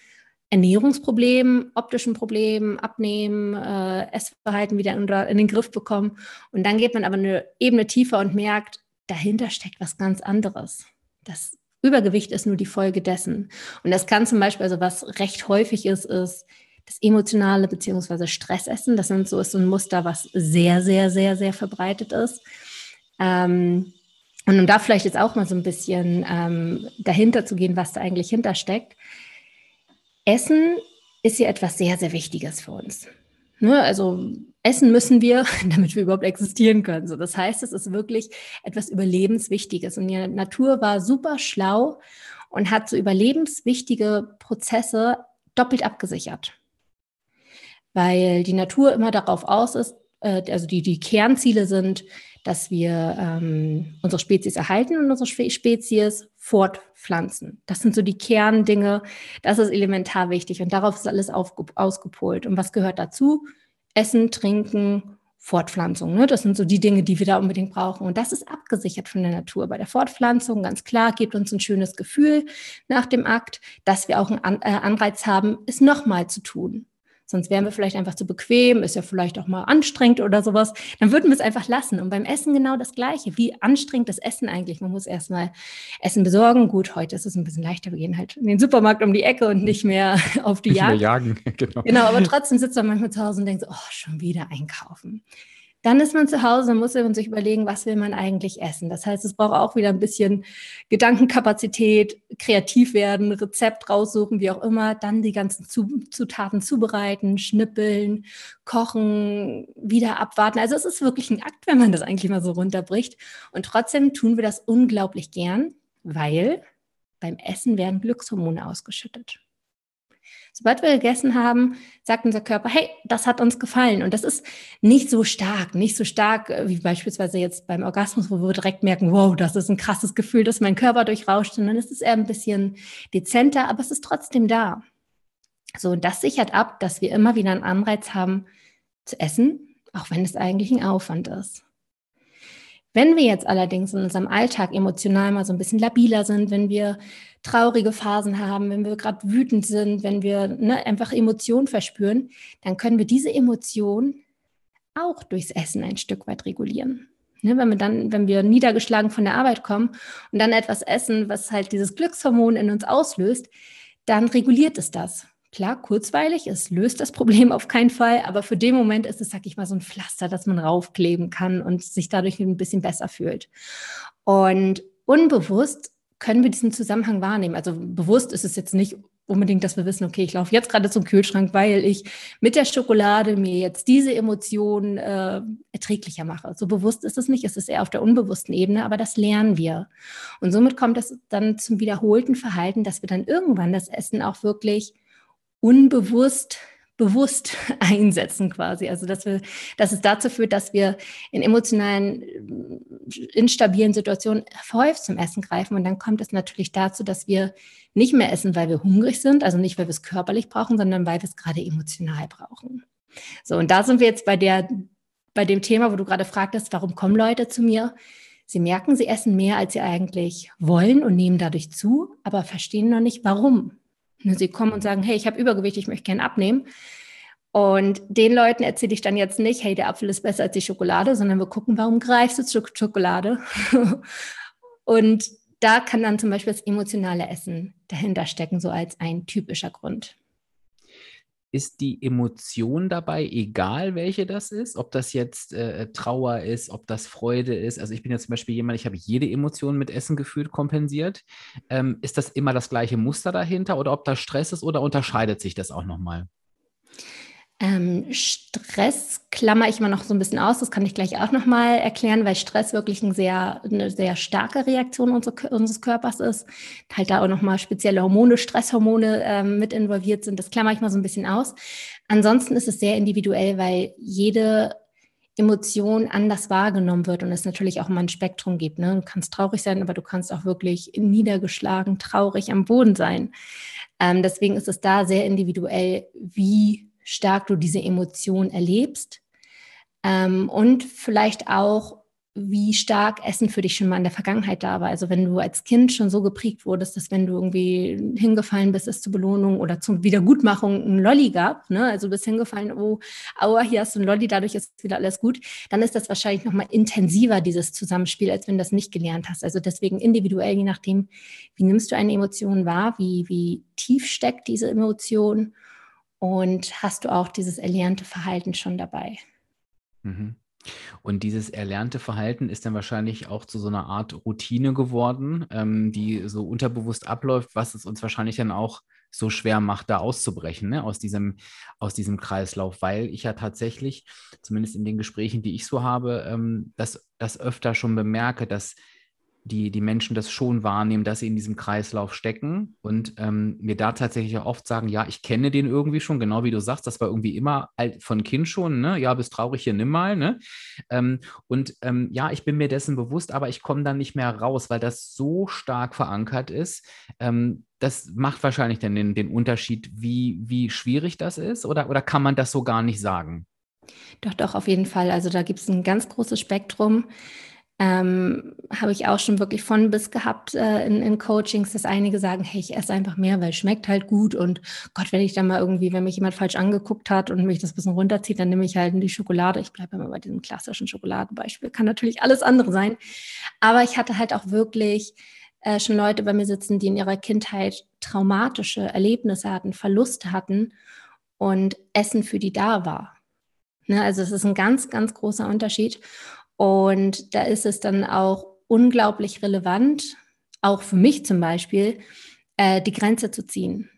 Ernährungsproblem, optischen Problem, Abnehmen, äh, Essverhalten wieder in, in den Griff bekommen. Und dann geht man aber eine Ebene tiefer und merkt, dahinter steckt was ganz anderes. Das Übergewicht ist nur die Folge dessen. Und das kann zum Beispiel, also was recht häufig ist, ist das emotionale beziehungsweise Stressessen. Das sind so, ist so ein Muster, was sehr, sehr, sehr, sehr verbreitet ist. Ähm, und um da vielleicht jetzt auch mal so ein bisschen ähm, dahinter zu gehen, was da eigentlich hintersteckt. Essen ist ja etwas sehr, sehr Wichtiges für uns. Ne? Also essen müssen wir, <laughs> damit wir überhaupt existieren können. So, das heißt, es ist wirklich etwas Überlebenswichtiges. Und die Natur war super schlau und hat so überlebenswichtige Prozesse doppelt abgesichert. Weil die Natur immer darauf aus ist, äh, also die, die Kernziele sind, dass wir ähm, unsere Spezies erhalten und unsere Spezies fortpflanzen. Das sind so die Kerndinge. Das ist elementar wichtig und darauf ist alles ausgepolt. Und was gehört dazu? Essen, Trinken, Fortpflanzung. Ne? Das sind so die Dinge, die wir da unbedingt brauchen. Und das ist abgesichert von der Natur. Bei der Fortpflanzung, ganz klar, gibt uns ein schönes Gefühl nach dem Akt, dass wir auch einen äh, Anreiz haben, es nochmal zu tun. Sonst wären wir vielleicht einfach zu bequem, ist ja vielleicht auch mal anstrengend oder sowas. Dann würden wir es einfach lassen. Und beim Essen genau das Gleiche. Wie anstrengend das Essen eigentlich? Man muss erstmal Essen besorgen. Gut, heute ist es ein bisschen leichter. Wir gehen halt in den Supermarkt um die Ecke und nicht mehr <laughs> auf die nicht Jagd. Mehr jagen, <laughs> genau. Genau, aber trotzdem sitzt man manchmal zu Hause und denkt so, oh, schon wieder einkaufen. Dann ist man zu Hause und muss man sich überlegen, was will man eigentlich essen. Das heißt, es braucht auch wieder ein bisschen Gedankenkapazität, kreativ werden, Rezept raussuchen, wie auch immer, dann die ganzen Zutaten zubereiten, schnippeln, kochen, wieder abwarten. Also es ist wirklich ein Akt, wenn man das eigentlich mal so runterbricht. Und trotzdem tun wir das unglaublich gern, weil beim Essen werden Glückshormone ausgeschüttet. Sobald wir gegessen haben, sagt unser Körper, hey, das hat uns gefallen. Und das ist nicht so stark, nicht so stark äh, wie beispielsweise jetzt beim Orgasmus, wo wir direkt merken, wow, das ist ein krasses Gefühl, dass mein Körper durchrauscht. Und dann ist es eher ein bisschen dezenter, aber es ist trotzdem da. So, und das sichert ab, dass wir immer wieder einen Anreiz haben zu essen, auch wenn es eigentlich ein Aufwand ist. Wenn wir jetzt allerdings in unserem Alltag emotional mal so ein bisschen labiler sind, wenn wir traurige Phasen haben, wenn wir gerade wütend sind, wenn wir ne, einfach Emotionen verspüren, dann können wir diese Emotionen auch durchs Essen ein Stück weit regulieren. Ne, wenn wir dann, wenn wir niedergeschlagen von der Arbeit kommen und dann etwas essen, was halt dieses Glückshormon in uns auslöst, dann reguliert es das. Klar, kurzweilig, es löst das Problem auf keinen Fall, aber für den Moment ist es, sag ich mal, so ein Pflaster, das man raufkleben kann und sich dadurch ein bisschen besser fühlt. Und unbewusst können wir diesen Zusammenhang wahrnehmen. Also bewusst ist es jetzt nicht unbedingt, dass wir wissen, okay, ich laufe jetzt gerade zum Kühlschrank, weil ich mit der Schokolade mir jetzt diese Emotionen äh, erträglicher mache. So bewusst ist es nicht, es ist eher auf der unbewussten Ebene, aber das lernen wir. Und somit kommt es dann zum wiederholten Verhalten, dass wir dann irgendwann das Essen auch wirklich unbewusst bewusst <laughs> einsetzen quasi. Also dass wir, dass es dazu führt, dass wir in emotionalen, instabilen Situationen häufig zum Essen greifen. Und dann kommt es natürlich dazu, dass wir nicht mehr essen, weil wir hungrig sind, also nicht, weil wir es körperlich brauchen, sondern weil wir es gerade emotional brauchen. So, und da sind wir jetzt bei der, bei dem Thema, wo du gerade fragtest, warum kommen Leute zu mir? Sie merken, sie essen mehr, als sie eigentlich wollen und nehmen dadurch zu, aber verstehen noch nicht, warum. Ne, sie kommen und sagen, hey, ich habe Übergewicht, ich möchte gerne abnehmen. Und den Leuten erzähle ich dann jetzt nicht, hey, der Apfel ist besser als die Schokolade, sondern wir gucken, warum greifst du zur Schokolade? <laughs> und da kann dann zum Beispiel das emotionale Essen dahinter stecken, so als ein typischer Grund ist die Emotion dabei, egal welche das ist, ob das jetzt äh, Trauer ist, ob das Freude ist. Also ich bin jetzt zum Beispiel jemand, ich habe jede Emotion mit Essen gefühlt kompensiert. Ähm, ist das immer das gleiche Muster dahinter oder ob da Stress ist oder unterscheidet sich das auch nochmal? Ähm, Stress klammer ich mal noch so ein bisschen aus, das kann ich gleich auch nochmal erklären, weil Stress wirklich ein sehr, eine sehr starke Reaktion unseres Körpers ist. Halt da auch nochmal spezielle Hormone, Stresshormone ähm, mit involviert sind. Das klammer ich mal so ein bisschen aus. Ansonsten ist es sehr individuell, weil jede Emotion anders wahrgenommen wird und es natürlich auch mal ein Spektrum gibt. Ne? Du kannst traurig sein, aber du kannst auch wirklich niedergeschlagen, traurig am Boden sein. Ähm, deswegen ist es da sehr individuell, wie stark du diese Emotion erlebst ähm, und vielleicht auch, wie stark Essen für dich schon mal in der Vergangenheit da war. Also wenn du als Kind schon so geprägt wurdest, dass wenn du irgendwie hingefallen bist, es zur Belohnung oder zur Wiedergutmachung ein Lolli gab, ne? also du bist hingefallen, oh, aua, hier hast du ein Lolli, dadurch ist wieder alles gut, dann ist das wahrscheinlich nochmal intensiver, dieses Zusammenspiel, als wenn du das nicht gelernt hast. Also deswegen individuell, je nachdem, wie nimmst du eine Emotion wahr, wie, wie tief steckt diese Emotion und hast du auch dieses erlernte Verhalten schon dabei. Mhm. Und dieses erlernte Verhalten ist dann wahrscheinlich auch zu so einer Art Routine geworden, ähm, die so unterbewusst abläuft, was es uns wahrscheinlich dann auch so schwer macht, da auszubrechen, ne? aus, diesem, aus diesem Kreislauf, weil ich ja tatsächlich, zumindest in den Gesprächen, die ich so habe, ähm, das, das öfter schon bemerke, dass die, die Menschen das schon wahrnehmen, dass sie in diesem Kreislauf stecken und ähm, mir da tatsächlich auch oft sagen, ja, ich kenne den irgendwie schon, genau wie du sagst, das war irgendwie immer von Kind schon, ne? Ja, bist traurig hier, nimm mal, ne? Ähm, und ähm, ja, ich bin mir dessen bewusst, aber ich komme dann nicht mehr raus, weil das so stark verankert ist. Ähm, das macht wahrscheinlich dann den, den Unterschied, wie, wie schwierig das ist, oder, oder kann man das so gar nicht sagen? Doch, doch, auf jeden Fall. Also da gibt es ein ganz großes Spektrum ähm, habe ich auch schon wirklich von bis gehabt äh, in, in, Coachings, dass einige sagen, hey, ich esse einfach mehr, weil es schmeckt halt gut und Gott, wenn ich dann mal irgendwie, wenn mich jemand falsch angeguckt hat und mich das bisschen runterzieht, dann nehme ich halt die Schokolade. Ich bleibe immer bei diesem klassischen Schokoladenbeispiel, kann natürlich alles andere sein, aber ich hatte halt auch wirklich äh, schon Leute bei mir sitzen, die in ihrer Kindheit traumatische Erlebnisse hatten, Verluste hatten und Essen für die da war. Ne, also es ist ein ganz, ganz großer Unterschied. Und da ist es dann auch unglaublich relevant, auch für mich zum Beispiel, äh, die Grenze zu ziehen.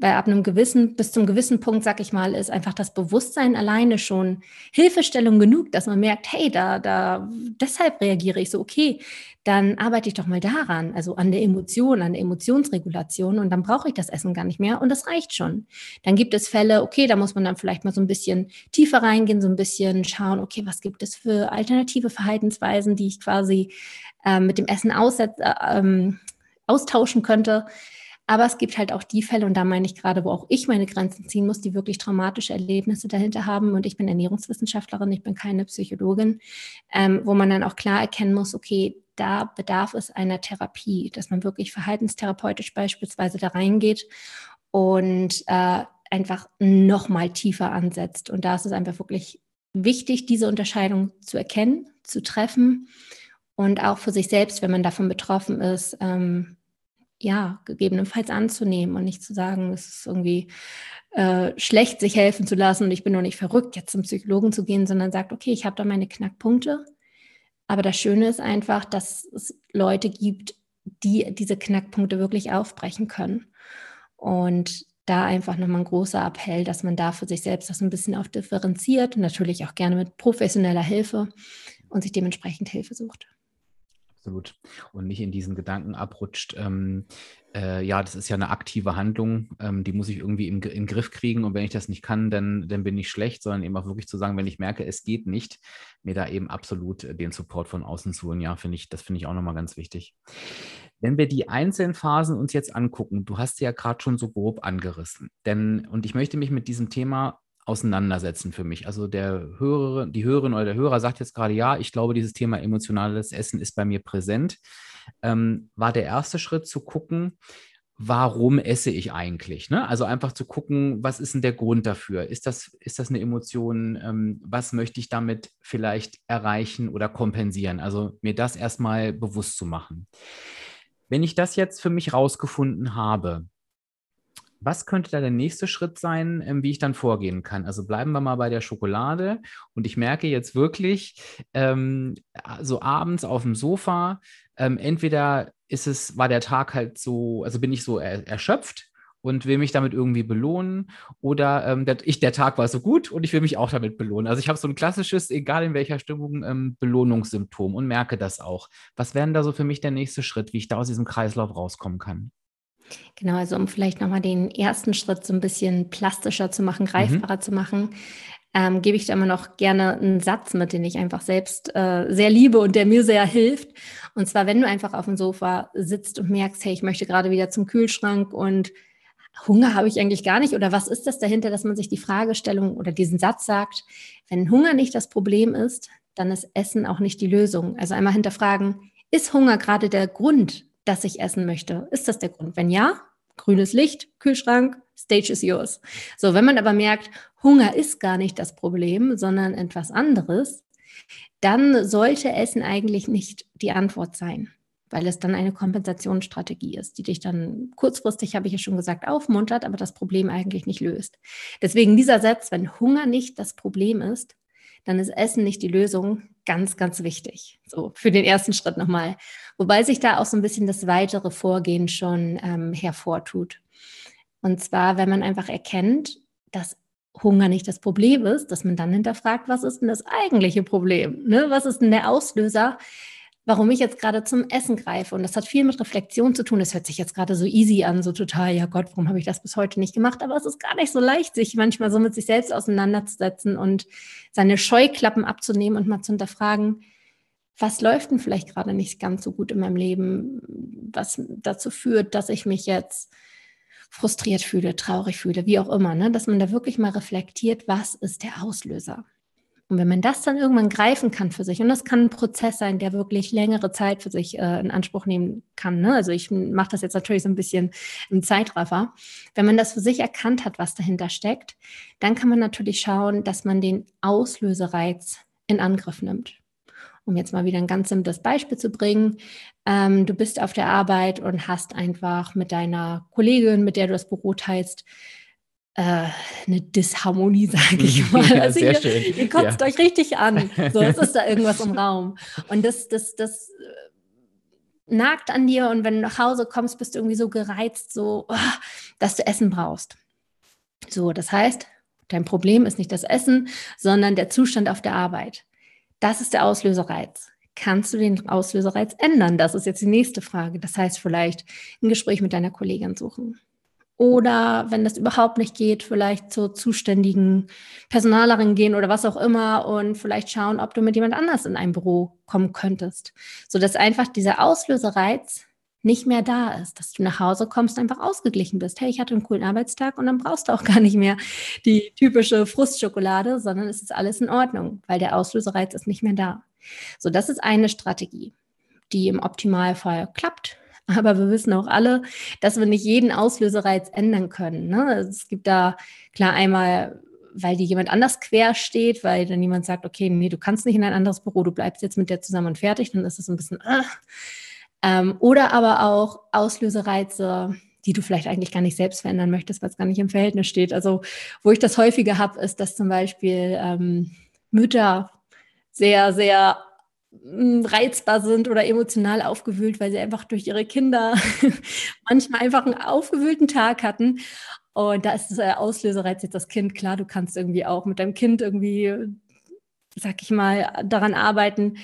Weil ab einem gewissen, bis zum gewissen Punkt, sag ich mal, ist einfach das Bewusstsein alleine schon Hilfestellung genug, dass man merkt, hey, da, da, deshalb reagiere ich so, okay, dann arbeite ich doch mal daran, also an der Emotion, an der Emotionsregulation und dann brauche ich das Essen gar nicht mehr und das reicht schon. Dann gibt es Fälle, okay, da muss man dann vielleicht mal so ein bisschen tiefer reingehen, so ein bisschen schauen, okay, was gibt es für alternative Verhaltensweisen, die ich quasi äh, mit dem Essen ausset, äh, ähm, austauschen könnte. Aber es gibt halt auch die Fälle, und da meine ich gerade, wo auch ich meine Grenzen ziehen muss, die wirklich traumatische Erlebnisse dahinter haben. Und ich bin Ernährungswissenschaftlerin, ich bin keine Psychologin, ähm, wo man dann auch klar erkennen muss, okay, da bedarf es einer Therapie, dass man wirklich verhaltenstherapeutisch beispielsweise da reingeht und äh, einfach nochmal tiefer ansetzt. Und da ist es einfach wirklich wichtig, diese Unterscheidung zu erkennen, zu treffen und auch für sich selbst, wenn man davon betroffen ist, ähm, ja, gegebenenfalls anzunehmen und nicht zu sagen, es ist irgendwie äh, schlecht, sich helfen zu lassen und ich bin noch nicht verrückt, jetzt zum Psychologen zu gehen, sondern sagt, okay, ich habe da meine Knackpunkte. Aber das Schöne ist einfach, dass es Leute gibt, die diese Knackpunkte wirklich aufbrechen können. Und da einfach nochmal ein großer Appell, dass man da für sich selbst das ein bisschen auch differenziert natürlich auch gerne mit professioneller Hilfe und sich dementsprechend Hilfe sucht absolut. Und nicht in diesen Gedanken abrutscht, ähm, äh, ja, das ist ja eine aktive Handlung, ähm, die muss ich irgendwie in den Griff kriegen und wenn ich das nicht kann, dann, dann bin ich schlecht, sondern eben auch wirklich zu sagen, wenn ich merke, es geht nicht, mir da eben absolut den Support von außen zu holen. Ja, finde ich, das finde ich auch nochmal ganz wichtig. Wenn wir die einzelnen Phasen uns jetzt angucken, du hast sie ja gerade schon so grob angerissen, denn, und ich möchte mich mit diesem Thema auseinandersetzen für mich. Also der Hörer, die Hörerin oder der Hörer sagt jetzt gerade, ja, ich glaube, dieses Thema emotionales Essen ist bei mir präsent. Ähm, war der erste Schritt zu gucken, warum esse ich eigentlich? Ne? Also einfach zu gucken, was ist denn der Grund dafür? Ist das, ist das eine Emotion? Ähm, was möchte ich damit vielleicht erreichen oder kompensieren? Also mir das erstmal bewusst zu machen. Wenn ich das jetzt für mich rausgefunden habe, was könnte da der nächste Schritt sein, ähm, wie ich dann vorgehen kann? Also bleiben wir mal bei der Schokolade und ich merke jetzt wirklich, ähm, so abends auf dem Sofa, ähm, entweder ist es, war der Tag halt so, also bin ich so er, erschöpft und will mich damit irgendwie belohnen oder ähm, der, ich, der Tag war so gut und ich will mich auch damit belohnen. Also ich habe so ein klassisches, egal in welcher Stimmung, ähm, Belohnungssymptom und merke das auch. Was wäre denn da so für mich der nächste Schritt, wie ich da aus diesem Kreislauf rauskommen kann? Genau, also um vielleicht nochmal den ersten Schritt so ein bisschen plastischer zu machen, mhm. greifbarer mhm. zu machen, ähm, gebe ich da immer noch gerne einen Satz mit, den ich einfach selbst äh, sehr liebe und der mir sehr hilft. Und zwar, wenn du einfach auf dem Sofa sitzt und merkst, hey, ich möchte gerade wieder zum Kühlschrank und Hunger habe ich eigentlich gar nicht. Oder was ist das dahinter, dass man sich die Fragestellung oder diesen Satz sagt, wenn Hunger nicht das Problem ist, dann ist Essen auch nicht die Lösung. Also einmal hinterfragen, ist Hunger gerade der Grund, dass ich essen möchte. Ist das der Grund? Wenn ja, grünes Licht, Kühlschrank, Stage is yours. So, wenn man aber merkt, Hunger ist gar nicht das Problem, sondern etwas anderes, dann sollte Essen eigentlich nicht die Antwort sein, weil es dann eine Kompensationsstrategie ist, die dich dann kurzfristig, habe ich ja schon gesagt, aufmuntert, aber das Problem eigentlich nicht löst. Deswegen dieser Satz, wenn Hunger nicht das Problem ist, dann ist Essen nicht die Lösung. Ganz, ganz wichtig. So für den ersten Schritt nochmal. Wobei sich da auch so ein bisschen das weitere Vorgehen schon ähm, hervortut. Und zwar, wenn man einfach erkennt, dass Hunger nicht das Problem ist, dass man dann hinterfragt, was ist denn das eigentliche Problem? Ne? Was ist denn der Auslöser, warum ich jetzt gerade zum Essen greife? Und das hat viel mit Reflexion zu tun. Das hört sich jetzt gerade so easy an, so total, ja Gott, warum habe ich das bis heute nicht gemacht? Aber es ist gar nicht so leicht, sich manchmal so mit sich selbst auseinanderzusetzen und seine Scheuklappen abzunehmen und mal zu hinterfragen, was läuft denn vielleicht gerade nicht ganz so gut in meinem Leben, was dazu führt, dass ich mich jetzt frustriert fühle, traurig fühle, wie auch immer, ne? dass man da wirklich mal reflektiert, was ist der Auslöser. Und wenn man das dann irgendwann greifen kann für sich, und das kann ein Prozess sein, der wirklich längere Zeit für sich äh, in Anspruch nehmen kann. Ne? Also ich mache das jetzt natürlich so ein bisschen im Zeitraffer. Wenn man das für sich erkannt hat, was dahinter steckt, dann kann man natürlich schauen, dass man den Auslösereiz in Angriff nimmt um jetzt mal wieder ein ganz simples Beispiel zu bringen. Ähm, du bist auf der Arbeit und hast einfach mit deiner Kollegin, mit der du das Büro teilst, eine Disharmonie, <laughs> sage ich <laughs> mal. Ja, also sehr ihr, schön. ihr kotzt ja. euch richtig an. So, es ist da <laughs> irgendwas im Raum. Und das, das, das äh, nagt an dir und wenn du nach Hause kommst, bist du irgendwie so gereizt, so, oh, dass du Essen brauchst. So, das heißt, dein Problem ist nicht das Essen, sondern der Zustand auf der Arbeit. Das ist der Auslösereiz. Kannst du den Auslösereiz ändern? Das ist jetzt die nächste Frage. Das heißt, vielleicht ein Gespräch mit deiner Kollegin suchen. Oder wenn das überhaupt nicht geht, vielleicht zur zuständigen Personalerin gehen oder was auch immer und vielleicht schauen, ob du mit jemand anders in ein Büro kommen könntest. Sodass einfach dieser Auslösereiz nicht mehr da ist, dass du nach Hause kommst, einfach ausgeglichen bist. Hey, ich hatte einen coolen Arbeitstag und dann brauchst du auch gar nicht mehr die typische Frustschokolade, sondern es ist alles in Ordnung, weil der Auslösereiz ist nicht mehr da. So, das ist eine Strategie, die im Optimalfall klappt. Aber wir wissen auch alle, dass wir nicht jeden Auslösereiz ändern können. Ne? Es gibt da klar einmal weil die jemand anders quer steht, weil dann jemand sagt, okay, nee, du kannst nicht in ein anderes Büro, du bleibst jetzt mit der zusammen und fertig, dann ist es ein bisschen, äh, ähm, oder aber auch Auslösereize, die du vielleicht eigentlich gar nicht selbst verändern möchtest, weil es gar nicht im Verhältnis steht. Also wo ich das häufiger habe, ist, dass zum Beispiel ähm, Mütter sehr, sehr reizbar sind oder emotional aufgewühlt, weil sie einfach durch ihre Kinder <laughs> manchmal einfach einen aufgewühlten Tag hatten. Und da ist der Auslösereiz jetzt das Kind. Klar, du kannst irgendwie auch mit deinem Kind irgendwie, sag ich mal, daran arbeiten.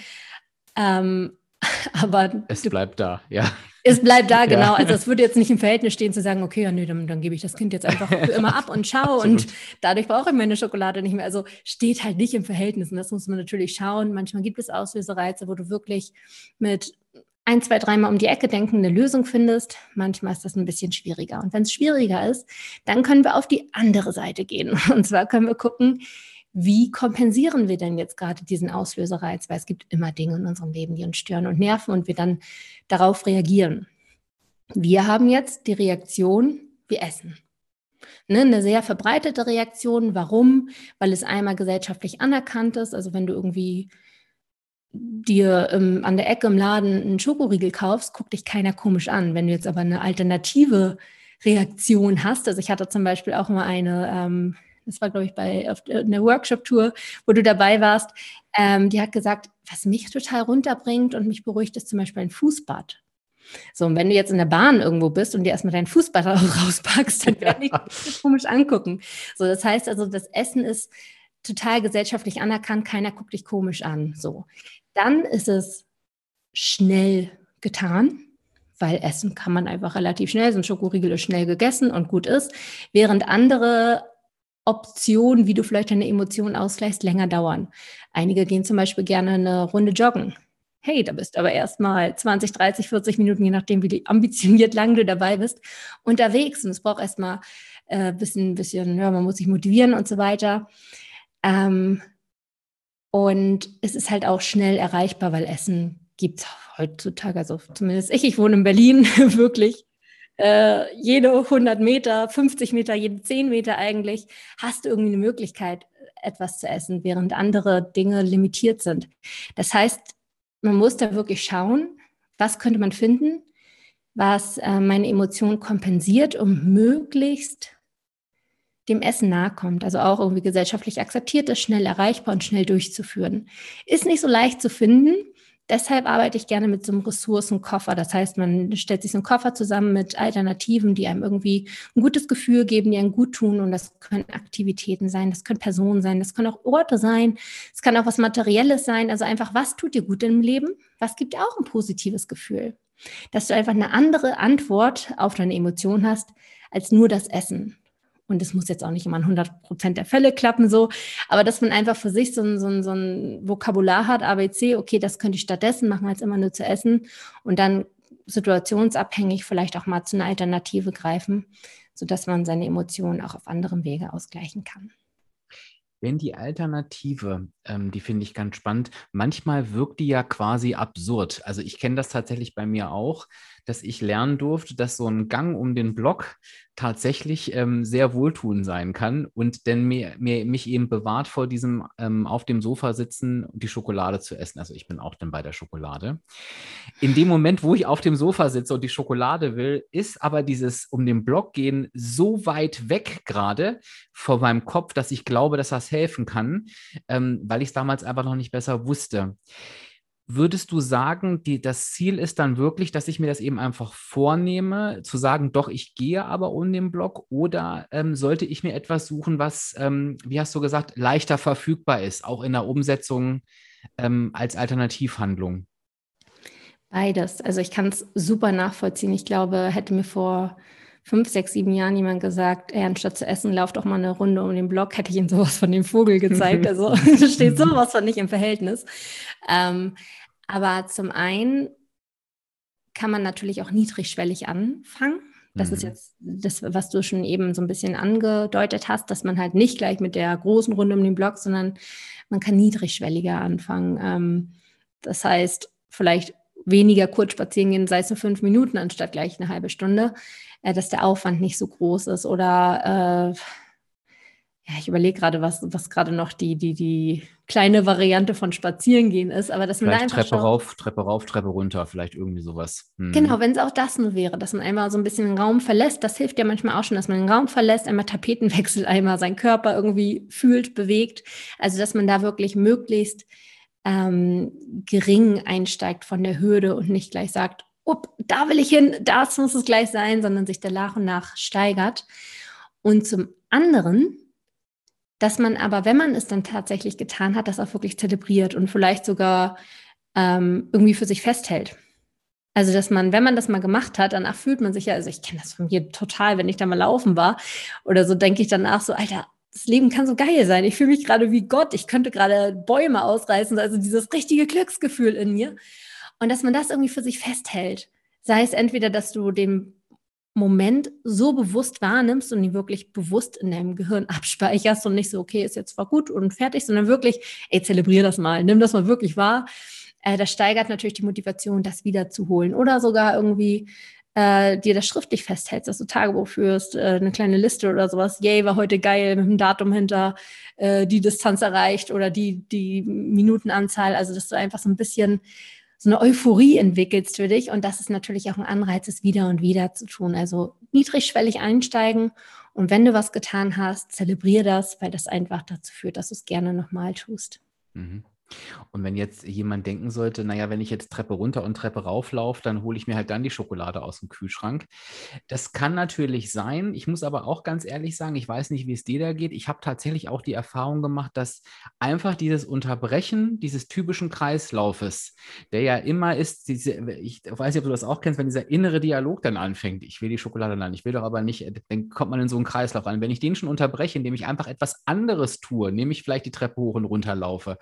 Ähm, <laughs> aber es bleibt da, ja. Es bleibt da, <laughs> genau. Ja. Also es würde jetzt nicht im Verhältnis stehen zu sagen, okay, ja, nee, dann, dann gebe ich das Kind jetzt einfach für immer ab und schau <laughs> und dadurch brauche ich meine Schokolade nicht mehr. Also steht halt nicht im Verhältnis und das muss man natürlich schauen. Manchmal gibt es Auslösereize, wo du wirklich mit ein, zwei, dreimal um die Ecke denken, eine Lösung findest. Manchmal ist das ein bisschen schwieriger. Und wenn es schwieriger ist, dann können wir auf die andere Seite gehen. Und zwar können wir gucken, wie kompensieren wir denn jetzt gerade diesen Auslösereiz? Weil es gibt immer Dinge in unserem Leben, die uns stören und nerven und wir dann darauf reagieren. Wir haben jetzt die Reaktion, wir essen. Ne, eine sehr verbreitete Reaktion. Warum? Weil es einmal gesellschaftlich anerkannt ist. Also wenn du irgendwie dir ähm, an der Ecke im Laden einen Schokoriegel kaufst, guckt dich keiner komisch an. Wenn du jetzt aber eine alternative Reaktion hast, also ich hatte zum Beispiel auch mal eine ähm, das war, glaube ich, bei auf einer Workshop-Tour, wo du dabei warst, ähm, die hat gesagt, was mich total runterbringt und mich beruhigt, ist zum Beispiel ein Fußbad. So, und wenn du jetzt in der Bahn irgendwo bist und dir erstmal dein Fußbad <laughs> rauspackst, dann werde ich dich komisch angucken. So, das heißt also, das Essen ist total gesellschaftlich anerkannt, keiner guckt dich komisch an. So, dann ist es schnell getan, weil Essen kann man einfach relativ schnell, so ein Schokoriegel ist schnell gegessen und gut ist, während andere Optionen, wie du vielleicht deine Emotionen ausgleichst, länger dauern. Einige gehen zum Beispiel gerne eine Runde joggen. Hey, da bist du aber erstmal 20, 30, 40 Minuten, je nachdem, wie <laughs> ambitioniert lang du dabei bist, unterwegs. Und es braucht erstmal ein äh, bisschen, bisschen, ja, man muss sich motivieren und so weiter. Ähm, und es ist halt auch schnell erreichbar, weil Essen gibt es heutzutage, also zumindest ich, ich wohne in Berlin, <laughs> wirklich äh, jede 100 Meter, 50 Meter, jede 10 Meter eigentlich, hast du irgendwie eine Möglichkeit, etwas zu essen, während andere Dinge limitiert sind. Das heißt, man muss da wirklich schauen, was könnte man finden, was äh, meine Emotionen kompensiert, um möglichst dem Essen nahe kommt, also auch irgendwie gesellschaftlich akzeptiert ist, schnell erreichbar und schnell durchzuführen. Ist nicht so leicht zu finden, deshalb arbeite ich gerne mit so einem Ressourcenkoffer. Das heißt, man stellt sich so einen Koffer zusammen mit Alternativen, die einem irgendwie ein gutes Gefühl geben, die einem gut tun. Und das können Aktivitäten sein, das können Personen sein, das können auch Orte sein, es kann auch was Materielles sein. Also einfach, was tut dir gut im Leben? Was gibt dir auch ein positives Gefühl? Dass du einfach eine andere Antwort auf deine Emotion hast, als nur das Essen. Und das muss jetzt auch nicht immer in 100 Prozent der Fälle klappen, so. Aber dass man einfach für sich so ein, so, ein, so ein Vokabular hat, ABC, okay, das könnte ich stattdessen machen, als immer nur zu essen. Und dann situationsabhängig vielleicht auch mal zu einer Alternative greifen, sodass man seine Emotionen auch auf anderem Wege ausgleichen kann. Denn die Alternative, ähm, die finde ich ganz spannend. Manchmal wirkt die ja quasi absurd. Also ich kenne das tatsächlich bei mir auch dass ich lernen durfte, dass so ein Gang um den Block tatsächlich ähm, sehr wohltuend sein kann und denn mir, mir, mich eben bewahrt vor diesem ähm, auf dem Sofa sitzen und die Schokolade zu essen. Also ich bin auch dann bei der Schokolade. In dem Moment, wo ich auf dem Sofa sitze und die Schokolade will, ist aber dieses um den Block gehen so weit weg gerade vor meinem Kopf, dass ich glaube, dass das helfen kann, ähm, weil ich es damals einfach noch nicht besser wusste. Würdest du sagen, die, das Ziel ist dann wirklich, dass ich mir das eben einfach vornehme, zu sagen, doch, ich gehe aber um den Block oder ähm, sollte ich mir etwas suchen, was, ähm, wie hast du gesagt, leichter verfügbar ist, auch in der Umsetzung ähm, als Alternativhandlung? Beides. Also ich kann es super nachvollziehen. Ich glaube, hätte mir vor fünf, sechs, sieben Jahren jemand gesagt, ey, anstatt zu essen, lauf doch mal eine Runde um den Block, hätte ich ihm sowas von dem Vogel gezeigt. Also <laughs> <laughs> steht sowas von nicht im Verhältnis. Ähm, aber zum einen kann man natürlich auch niedrigschwellig anfangen. Das mhm. ist jetzt das, was du schon eben so ein bisschen angedeutet hast, dass man halt nicht gleich mit der großen Runde um den Block, sondern man kann niedrigschwelliger anfangen. Ähm, das heißt, vielleicht weniger kurz spazieren gehen, sei es nur fünf Minuten anstatt gleich eine halbe Stunde dass der Aufwand nicht so groß ist. Oder äh, ja, ich überlege gerade, was, was gerade noch die, die, die kleine Variante von Spazierengehen ist, aber dass man da einfach Treppe rauf, Treppe rauf, Treppe runter, vielleicht irgendwie sowas. Hm. Genau, wenn es auch das nur wäre, dass man einmal so ein bisschen den Raum verlässt, das hilft ja manchmal auch schon, dass man den Raum verlässt, einmal Tapeten wechselt, einmal seinen Körper irgendwie fühlt, bewegt. Also dass man da wirklich möglichst ähm, gering einsteigt von der Hürde und nicht gleich sagt, up, da will ich hin, das muss es gleich sein, sondern sich da nach und nach steigert. Und zum anderen, dass man aber, wenn man es dann tatsächlich getan hat, das auch wirklich zelebriert und vielleicht sogar ähm, irgendwie für sich festhält. Also, dass man, wenn man das mal gemacht hat, danach fühlt man sich ja, also ich kenne das von mir total, wenn ich da mal laufen war oder so, denke ich danach so, Alter, das Leben kann so geil sein. Ich fühle mich gerade wie Gott. Ich könnte gerade Bäume ausreißen, also dieses richtige Glücksgefühl in mir. Und dass man das irgendwie für sich festhält. Sei es entweder, dass du den Moment so bewusst wahrnimmst und ihn wirklich bewusst in deinem Gehirn abspeicherst und nicht so, okay, ist jetzt zwar gut und fertig, sondern wirklich, ey, zelebrier das mal, nimm das mal wirklich wahr. Äh, das steigert natürlich die Motivation, das wiederzuholen oder sogar irgendwie äh, dir das schriftlich festhältst, dass du Tagebuch führst, äh, eine kleine Liste oder sowas. Yay, war heute geil, mit dem Datum hinter, äh, die Distanz erreicht oder die, die Minutenanzahl. Also, dass du einfach so ein bisschen so eine Euphorie entwickelst für dich. Und das ist natürlich auch ein Anreiz, es wieder und wieder zu tun. Also niedrigschwellig einsteigen. Und wenn du was getan hast, zelebriere das, weil das einfach dazu führt, dass du es gerne nochmal tust. Mhm. Und wenn jetzt jemand denken sollte, naja, wenn ich jetzt Treppe runter und Treppe rauflaufe, dann hole ich mir halt dann die Schokolade aus dem Kühlschrank. Das kann natürlich sein. Ich muss aber auch ganz ehrlich sagen, ich weiß nicht, wie es dir da geht. Ich habe tatsächlich auch die Erfahrung gemacht, dass einfach dieses Unterbrechen dieses typischen Kreislaufes, der ja immer ist, diese, ich weiß nicht, ob du das auch kennst, wenn dieser innere Dialog dann anfängt, ich will die Schokolade dann, ich will doch aber nicht, dann kommt man in so einen Kreislauf an. Wenn ich den schon unterbreche, indem ich einfach etwas anderes tue, nämlich vielleicht die Treppe hoch und runter laufe,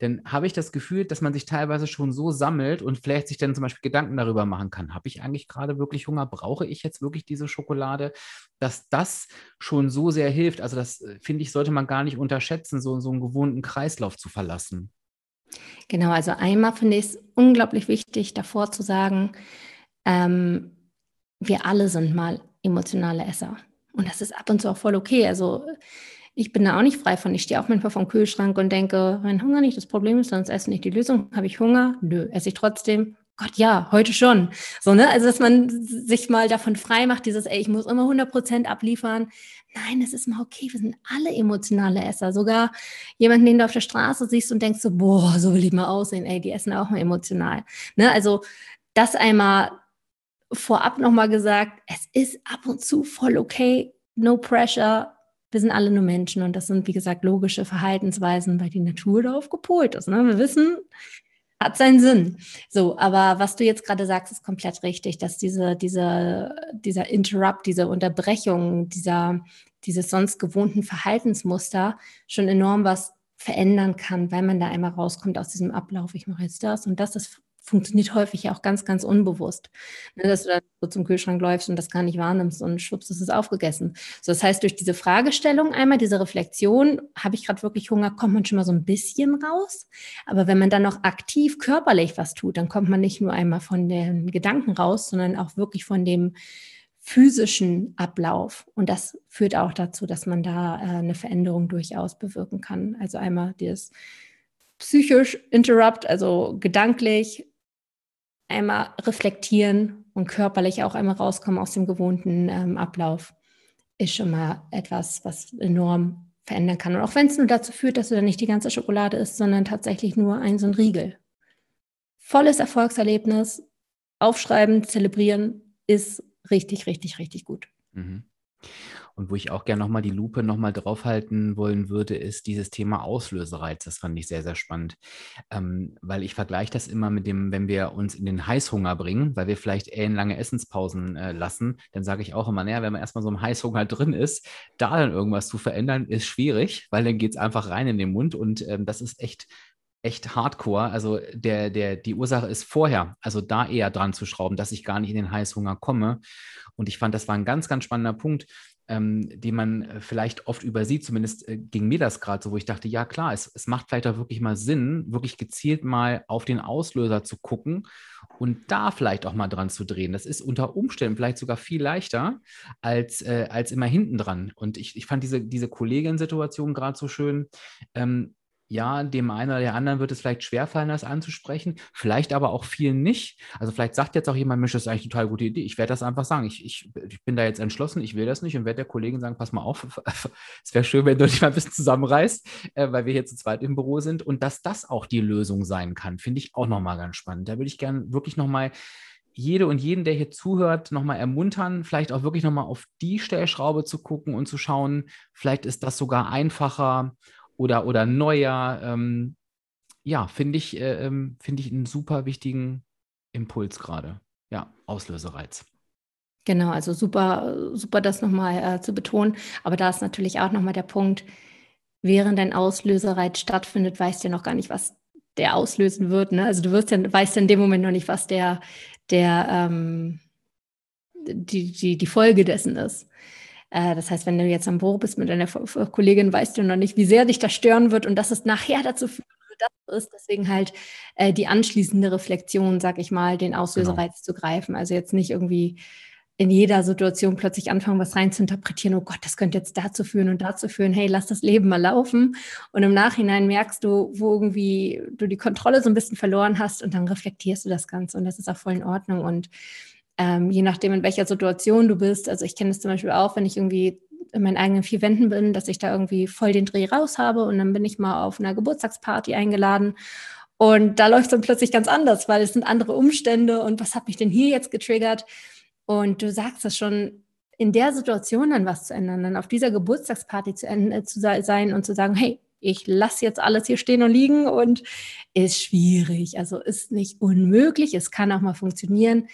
dann habe ich das Gefühl, dass man sich teilweise schon so sammelt und vielleicht sich dann zum Beispiel Gedanken darüber machen kann, habe ich eigentlich gerade wirklich Hunger? Brauche ich jetzt wirklich diese Schokolade? Dass das schon so sehr hilft. Also das, äh, finde ich, sollte man gar nicht unterschätzen, so, so einen gewohnten Kreislauf zu verlassen. Genau, also einmal finde ich es unglaublich wichtig, davor zu sagen, ähm, wir alle sind mal emotionale Esser. Und das ist ab und zu auch voll okay. Also ich bin da auch nicht frei von. Ich stehe auch manchmal vom Kühlschrank und denke, wenn Hunger nicht das Problem ist, sonst esse nicht die Lösung. Habe ich Hunger? Nö. Esse ich trotzdem? Gott, ja, heute schon. So, ne? Also, dass man sich mal davon frei macht, dieses, ey, ich muss immer 100 Prozent abliefern. Nein, es ist mal okay. Wir sind alle emotionale Esser. Sogar jemanden, den du auf der Straße siehst und denkst so, boah, so will ich mal aussehen. Ey, die essen auch mal emotional. Ne? Also, das einmal vorab nochmal gesagt, es ist ab und zu voll okay. No pressure. Wir sind alle nur Menschen und das sind, wie gesagt, logische Verhaltensweisen, weil die Natur darauf gepolt ist. Ne? Wir wissen, hat seinen Sinn. So, aber was du jetzt gerade sagst, ist komplett richtig, dass diese, diese, dieser Interrupt, diese Unterbrechung, dieser, dieses sonst gewohnten Verhaltensmuster schon enorm was verändern kann, weil man da einmal rauskommt aus diesem Ablauf. Ich mache jetzt das und das ist funktioniert häufig auch ganz, ganz unbewusst. Ne, dass du dann so zum Kühlschrank läufst und das gar nicht wahrnimmst und schwupps, ist es aufgegessen. So, das heißt, durch diese Fragestellung einmal, diese Reflexion, habe ich gerade wirklich Hunger, kommt man schon mal so ein bisschen raus. Aber wenn man dann noch aktiv körperlich was tut, dann kommt man nicht nur einmal von den Gedanken raus, sondern auch wirklich von dem physischen Ablauf. Und das führt auch dazu, dass man da äh, eine Veränderung durchaus bewirken kann. Also einmal dieses psychisch interrupt, also gedanklich einmal reflektieren und körperlich auch einmal rauskommen aus dem gewohnten ähm, Ablauf, ist schon mal etwas, was enorm verändern kann. Und auch wenn es nur dazu führt, dass du dann nicht die ganze Schokolade isst, sondern tatsächlich nur ein so ein Riegel. Volles Erfolgserlebnis, aufschreiben, zelebrieren ist richtig, richtig, richtig gut. Mhm. Und wo ich auch gerne nochmal die Lupe nochmal draufhalten wollen würde, ist dieses Thema Auslösereiz. Das fand ich sehr, sehr spannend. Ähm, weil ich vergleiche das immer mit dem, wenn wir uns in den Heißhunger bringen, weil wir vielleicht ellenlange Essenspausen äh, lassen, dann sage ich auch immer, naja, wenn man erstmal so im Heißhunger drin ist, da dann irgendwas zu verändern, ist schwierig, weil dann geht es einfach rein in den Mund und ähm, das ist echt echt hardcore. Also der, der, die Ursache ist vorher, also da eher dran zu schrauben, dass ich gar nicht in den Heißhunger komme. Und ich fand, das war ein ganz, ganz spannender Punkt, ähm, den man äh, vielleicht oft übersieht. Zumindest äh, ging mir das gerade so, wo ich dachte, ja klar, es, es macht vielleicht auch wirklich mal Sinn, wirklich gezielt mal auf den Auslöser zu gucken und da vielleicht auch mal dran zu drehen. Das ist unter Umständen vielleicht sogar viel leichter als, äh, als immer hinten dran. Und ich, ich fand diese, diese Kollegin-Situation gerade so schön. Ähm, ja, dem einen oder der anderen wird es vielleicht schwerfallen, das anzusprechen, vielleicht aber auch vielen nicht. Also vielleicht sagt jetzt auch jemand, Mensch, das ist eigentlich eine total gute Idee. Ich werde das einfach sagen. Ich, ich, ich bin da jetzt entschlossen, ich will das nicht und werde der Kollegin sagen, pass mal auf, <laughs> es wäre schön, wenn du dich mal ein bisschen zusammenreißt, äh, weil wir hier zu zweit im Büro sind und dass das auch die Lösung sein kann, finde ich auch nochmal ganz spannend. Da würde ich gerne wirklich nochmal jede und jeden, der hier zuhört, nochmal ermuntern, vielleicht auch wirklich nochmal auf die Stellschraube zu gucken und zu schauen, vielleicht ist das sogar einfacher oder, oder neuer. Ähm, ja, finde ich, äh, ähm, find ich einen super wichtigen Impuls gerade. Ja, Auslösereiz. Genau, also super, super das nochmal äh, zu betonen. Aber da ist natürlich auch nochmal der Punkt, während dein Auslösereiz stattfindet, weißt du ja noch gar nicht, was der auslösen wird. Ne? Also du wirst ja, weißt ja in dem Moment noch nicht, was der, der ähm, die, die, die Folge dessen ist. Äh, das heißt, wenn du jetzt am Büro bist mit deiner Kollegin, weißt du noch nicht, wie sehr dich das stören wird und dass es nachher dazu führt, das ist. Deswegen halt äh, die anschließende Reflexion, sag ich mal, den Auslösereiz genau. zu greifen. Also jetzt nicht irgendwie in jeder Situation plötzlich anfangen, was rein zu interpretieren. Oh Gott, das könnte jetzt dazu führen und dazu führen. Hey, lass das Leben mal laufen. Und im Nachhinein merkst du, wo irgendwie du die Kontrolle so ein bisschen verloren hast und dann reflektierst du das Ganze und das ist auch voll in Ordnung. Und ähm, je nachdem, in welcher Situation du bist. Also ich kenne es zum Beispiel auch, wenn ich irgendwie in meinen eigenen vier Wänden bin, dass ich da irgendwie voll den Dreh raus habe und dann bin ich mal auf einer Geburtstagsparty eingeladen und da läuft es dann plötzlich ganz anders, weil es sind andere Umstände und was hat mich denn hier jetzt getriggert? Und du sagst es schon, in der Situation dann was zu ändern, dann auf dieser Geburtstagsparty zu, äh, zu sein und zu sagen, hey, ich lasse jetzt alles hier stehen und liegen und ist schwierig. Also ist nicht unmöglich, es kann auch mal funktionieren.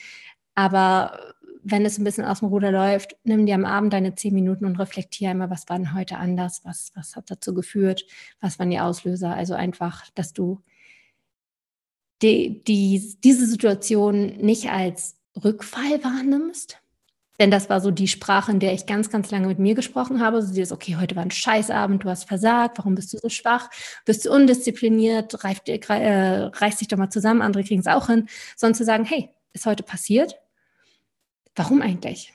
Aber wenn es ein bisschen aus dem Ruder läuft, nimm dir am Abend deine zehn Minuten und reflektiere einmal, was war denn heute anders, was, was hat dazu geführt, was waren die Auslöser. Also einfach, dass du die, die, diese Situation nicht als Rückfall wahrnimmst. Denn das war so die Sprache, in der ich ganz, ganz lange mit mir gesprochen habe. So dieses, okay, heute war ein Scheißabend, du hast versagt, warum bist du so schwach? Bist du undiszipliniert? Reif, äh, reiß dich doch mal zusammen, andere kriegen es auch hin. Sondern zu sagen, hey, ist heute passiert, warum eigentlich?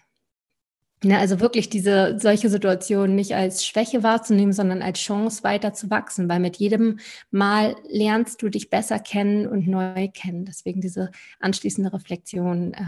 Ne, also wirklich diese solche Situationen nicht als Schwäche wahrzunehmen, sondern als Chance weiter zu wachsen, weil mit jedem Mal lernst du dich besser kennen und neu kennen. Deswegen diese anschließende Reflexion äh,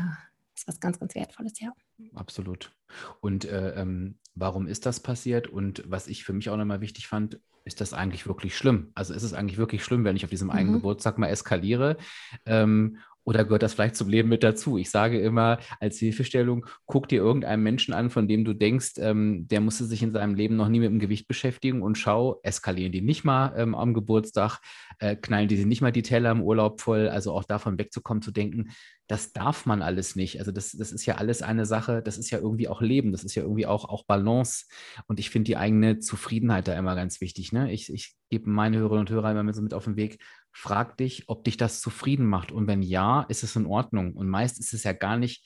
ist was ganz, ganz Wertvolles, ja. Absolut. Und äh, ähm, warum ist das passiert? Und was ich für mich auch nochmal wichtig fand, ist das eigentlich wirklich schlimm? Also ist es eigentlich wirklich schlimm, wenn ich auf diesem mhm. einen Geburtstag mal eskaliere? Ähm, oder gehört das vielleicht zum Leben mit dazu? Ich sage immer als Hilfestellung, guck dir irgendeinen Menschen an, von dem du denkst, ähm, der musste sich in seinem Leben noch nie mit dem Gewicht beschäftigen und schau, eskalieren die nicht mal ähm, am Geburtstag, äh, knallen die nicht mal die Teller im Urlaub voll, also auch davon wegzukommen, zu denken, das darf man alles nicht. Also das, das ist ja alles eine Sache, das ist ja irgendwie auch Leben, das ist ja irgendwie auch, auch Balance. Und ich finde die eigene Zufriedenheit da immer ganz wichtig. Ne? Ich, ich gebe meine Hörerinnen und Hörer immer so mit auf den Weg, frag dich, ob dich das zufrieden macht. Und wenn ja, ist es in Ordnung. Und meist ist es ja gar nicht,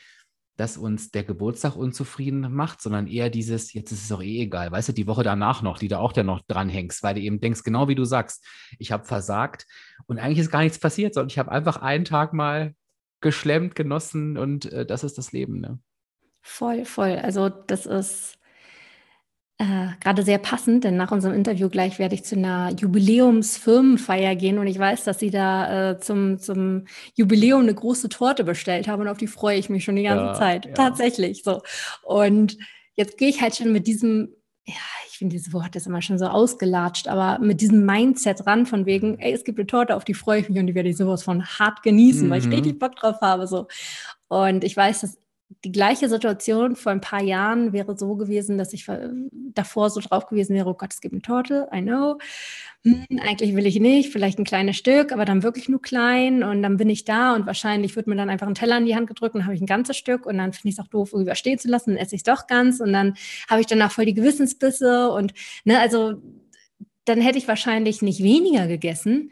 dass uns der Geburtstag unzufrieden macht, sondern eher dieses, jetzt ist es auch eh egal, weißt du, die Woche danach noch, die du auch dann noch dranhängst, weil du eben denkst, genau wie du sagst, ich habe versagt und eigentlich ist gar nichts passiert, sondern ich habe einfach einen Tag mal geschlemmt, genossen und äh, das ist das Leben. Ne? Voll, voll. Also das ist äh, gerade sehr passend, denn nach unserem Interview gleich werde ich zu einer Jubiläumsfirmenfeier gehen und ich weiß, dass Sie da äh, zum, zum Jubiläum eine große Torte bestellt haben und auf die freue ich mich schon die ganze ja, Zeit. Ja. Tatsächlich so. Und jetzt gehe ich halt schon mit diesem, ja, ich finde dieses Wort ist immer schon so ausgelatscht, aber mit diesem Mindset ran von wegen, mhm. ey, es gibt eine Torte, auf die freue ich mich und die werde ich sowas von hart genießen, mhm. weil ich mhm. richtig Bock drauf habe. So. Und ich weiß, dass die gleiche Situation vor ein paar Jahren wäre so gewesen, dass ich davor so drauf gewesen wäre, oh Gott, es gibt eine Torte, I know. Hm, eigentlich will ich nicht, vielleicht ein kleines Stück, aber dann wirklich nur klein und dann bin ich da und wahrscheinlich wird mir dann einfach ein Teller in die Hand gedrückt und habe ich ein ganzes Stück und dann finde ich es auch doof, irgendwie stehen zu lassen, dann esse ich es doch ganz und dann habe ich danach voll die Gewissensbisse und ne, also dann hätte ich wahrscheinlich nicht weniger gegessen,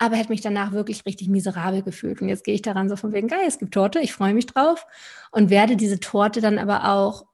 aber hätte mich danach wirklich richtig miserabel gefühlt. Und jetzt gehe ich daran so von wegen, geil, es gibt Torte, ich freue mich drauf und werde diese Torte dann aber auch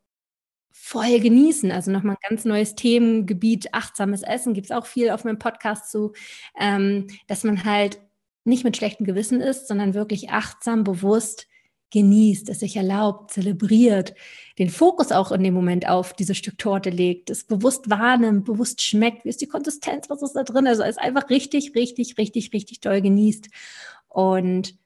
voll genießen. Also nochmal ein ganz neues Themengebiet, achtsames Essen, gibt es auch viel auf meinem Podcast zu, ähm, dass man halt nicht mit schlechtem Gewissen ist, sondern wirklich achtsam, bewusst genießt, es sich erlaubt, zelebriert, den Fokus auch in dem Moment auf dieses Stück Torte legt, es bewusst wahrnimmt, bewusst schmeckt, wie ist die Konsistenz, was ist da drin, also es einfach richtig, richtig, richtig, richtig doll genießt. Und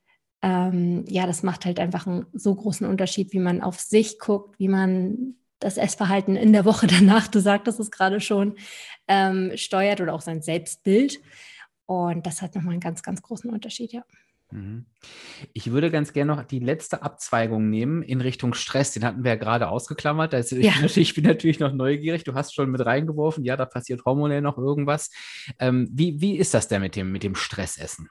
ähm, ja, das macht halt einfach einen so großen Unterschied, wie man auf sich guckt, wie man das Essverhalten in der Woche <laughs> danach, du sagtest es gerade schon, ähm, steuert oder auch sein Selbstbild. Und das hat nochmal einen ganz, ganz großen Unterschied, ja. Mhm. Ich würde ganz gerne noch die letzte Abzweigung nehmen in Richtung Stress. Den hatten wir ja gerade ausgeklammert. Also ich, ja. bin ich, bin natürlich noch neugierig. Du hast schon mit reingeworfen, ja, da passiert hormonell noch irgendwas. Ähm, wie, wie ist das denn mit dem, mit dem Stressessen?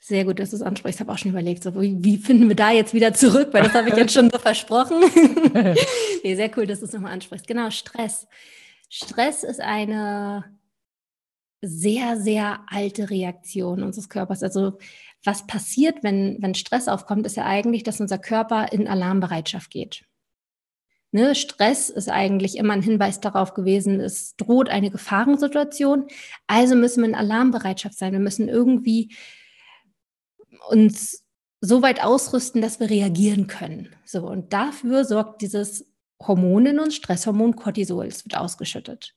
Sehr gut, dass du es ansprichst. Ich habe auch schon überlegt, so, wie, wie, finden wir da jetzt wieder zurück, weil das habe ich jetzt schon so versprochen. <laughs> nee, sehr cool, dass du es nochmal ansprichst. Genau, Stress. Stress ist eine sehr, sehr alte Reaktion unseres Körpers. Also was passiert, wenn, wenn Stress aufkommt, ist ja eigentlich, dass unser Körper in Alarmbereitschaft geht. Ne, Stress ist eigentlich immer ein Hinweis darauf gewesen, es droht eine Gefahrensituation. Also müssen wir in Alarmbereitschaft sein. Wir müssen irgendwie uns so weit ausrüsten, dass wir reagieren können. So, und dafür sorgt dieses Hormon in uns, Stresshormon Cortisol, es wird ausgeschüttet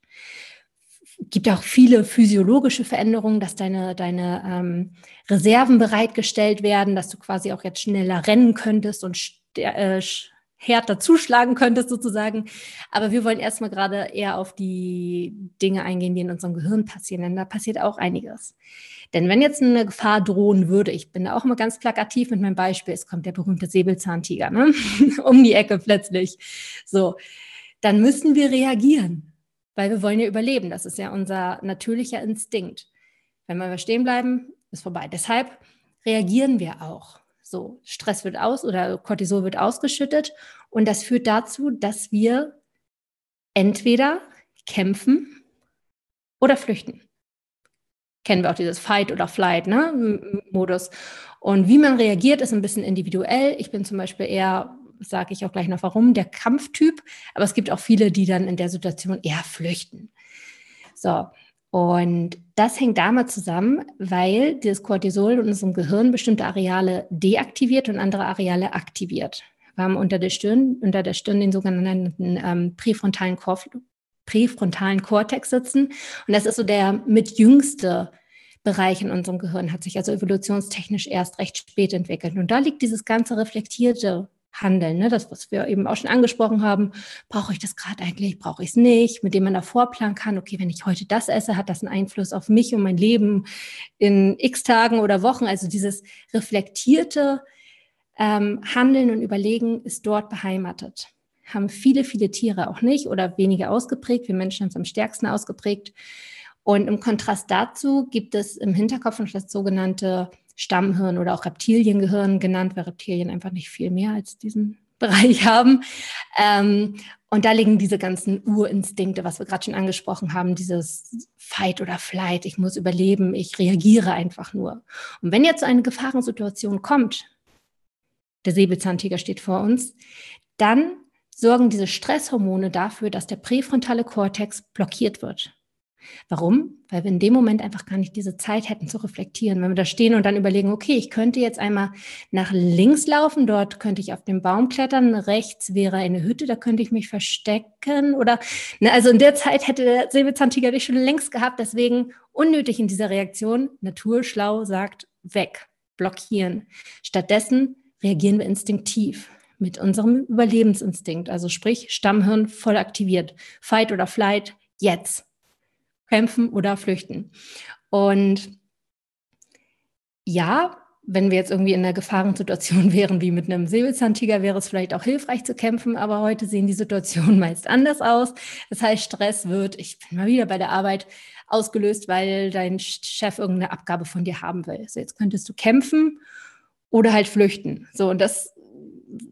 gibt auch viele physiologische Veränderungen, dass deine, deine ähm, Reserven bereitgestellt werden, dass du quasi auch jetzt schneller rennen könntest und äh, härter zuschlagen könntest sozusagen. Aber wir wollen erstmal gerade eher auf die Dinge eingehen, die in unserem Gehirn passieren, denn da passiert auch einiges. Denn wenn jetzt eine Gefahr drohen würde, ich bin da auch immer ganz plakativ mit meinem Beispiel, es kommt der berühmte Säbelzahntiger ne? <laughs> um die Ecke plötzlich, so, dann müssen wir reagieren weil wir wollen ja überleben. Das ist ja unser natürlicher Instinkt. Wenn wir stehen bleiben, ist vorbei. Deshalb reagieren wir auch. So, Stress wird aus oder Cortisol wird ausgeschüttet und das führt dazu, dass wir entweder kämpfen oder flüchten. Kennen wir auch dieses Fight oder Flight ne, Modus. Und wie man reagiert, ist ein bisschen individuell. Ich bin zum Beispiel eher sage ich auch gleich noch warum, der Kampftyp. Aber es gibt auch viele, die dann in der Situation eher flüchten. So, und das hängt damit zusammen, weil das Cortisol in unserem Gehirn bestimmte Areale deaktiviert und andere Areale aktiviert. Wir haben unter der Stirn, unter der Stirn den sogenannten ähm, präfrontalen, Kor präfrontalen Kortex sitzen. Und das ist so der mitjüngste Bereich in unserem Gehirn, hat sich also evolutionstechnisch erst recht spät entwickelt. Und da liegt dieses ganze reflektierte Handeln, ne? das, was wir eben auch schon angesprochen haben. Brauche ich das gerade eigentlich? Brauche ich es nicht? Mit dem man da vorplanen kann, okay, wenn ich heute das esse, hat das einen Einfluss auf mich und mein Leben in x Tagen oder Wochen. Also dieses reflektierte ähm, Handeln und Überlegen ist dort beheimatet. Haben viele, viele Tiere auch nicht oder weniger ausgeprägt. Wir Menschen haben es am stärksten ausgeprägt. Und im Kontrast dazu gibt es im Hinterkopf noch das sogenannte Stammhirn oder auch Reptiliengehirn genannt, weil Reptilien einfach nicht viel mehr als diesen <laughs> Bereich haben. Ähm, und da liegen diese ganzen Urinstinkte, was wir gerade schon angesprochen haben, dieses Fight oder Flight, ich muss überleben, ich reagiere einfach nur. Und wenn jetzt so eine Gefahrensituation kommt, der Säbelzahntiger steht vor uns, dann sorgen diese Stresshormone dafür, dass der präfrontale Kortex blockiert wird. Warum? Weil wir in dem Moment einfach gar nicht diese Zeit hätten zu reflektieren. Wenn wir da stehen und dann überlegen, okay, ich könnte jetzt einmal nach links laufen, dort könnte ich auf den Baum klettern, rechts wäre eine Hütte, da könnte ich mich verstecken oder, ne, also in der Zeit hätte der Säbelzahntiger dich schon längst gehabt, deswegen unnötig in dieser Reaktion. Naturschlau sagt weg, blockieren. Stattdessen reagieren wir instinktiv mit unserem Überlebensinstinkt, also sprich Stammhirn voll aktiviert. Fight oder Flight, jetzt kämpfen oder flüchten. Und ja, wenn wir jetzt irgendwie in einer Gefahrensituation <laughs> wären wie mit einem Säbelzahntiger, wäre es vielleicht auch hilfreich zu kämpfen, aber heute sehen die Situationen <laughs> meist anders aus. Das heißt, Stress wird, ich bin mal wieder bei der Arbeit, ausgelöst, weil dein Chef irgendeine Abgabe von dir haben will. So, jetzt könntest du kämpfen oder halt flüchten. So, und das,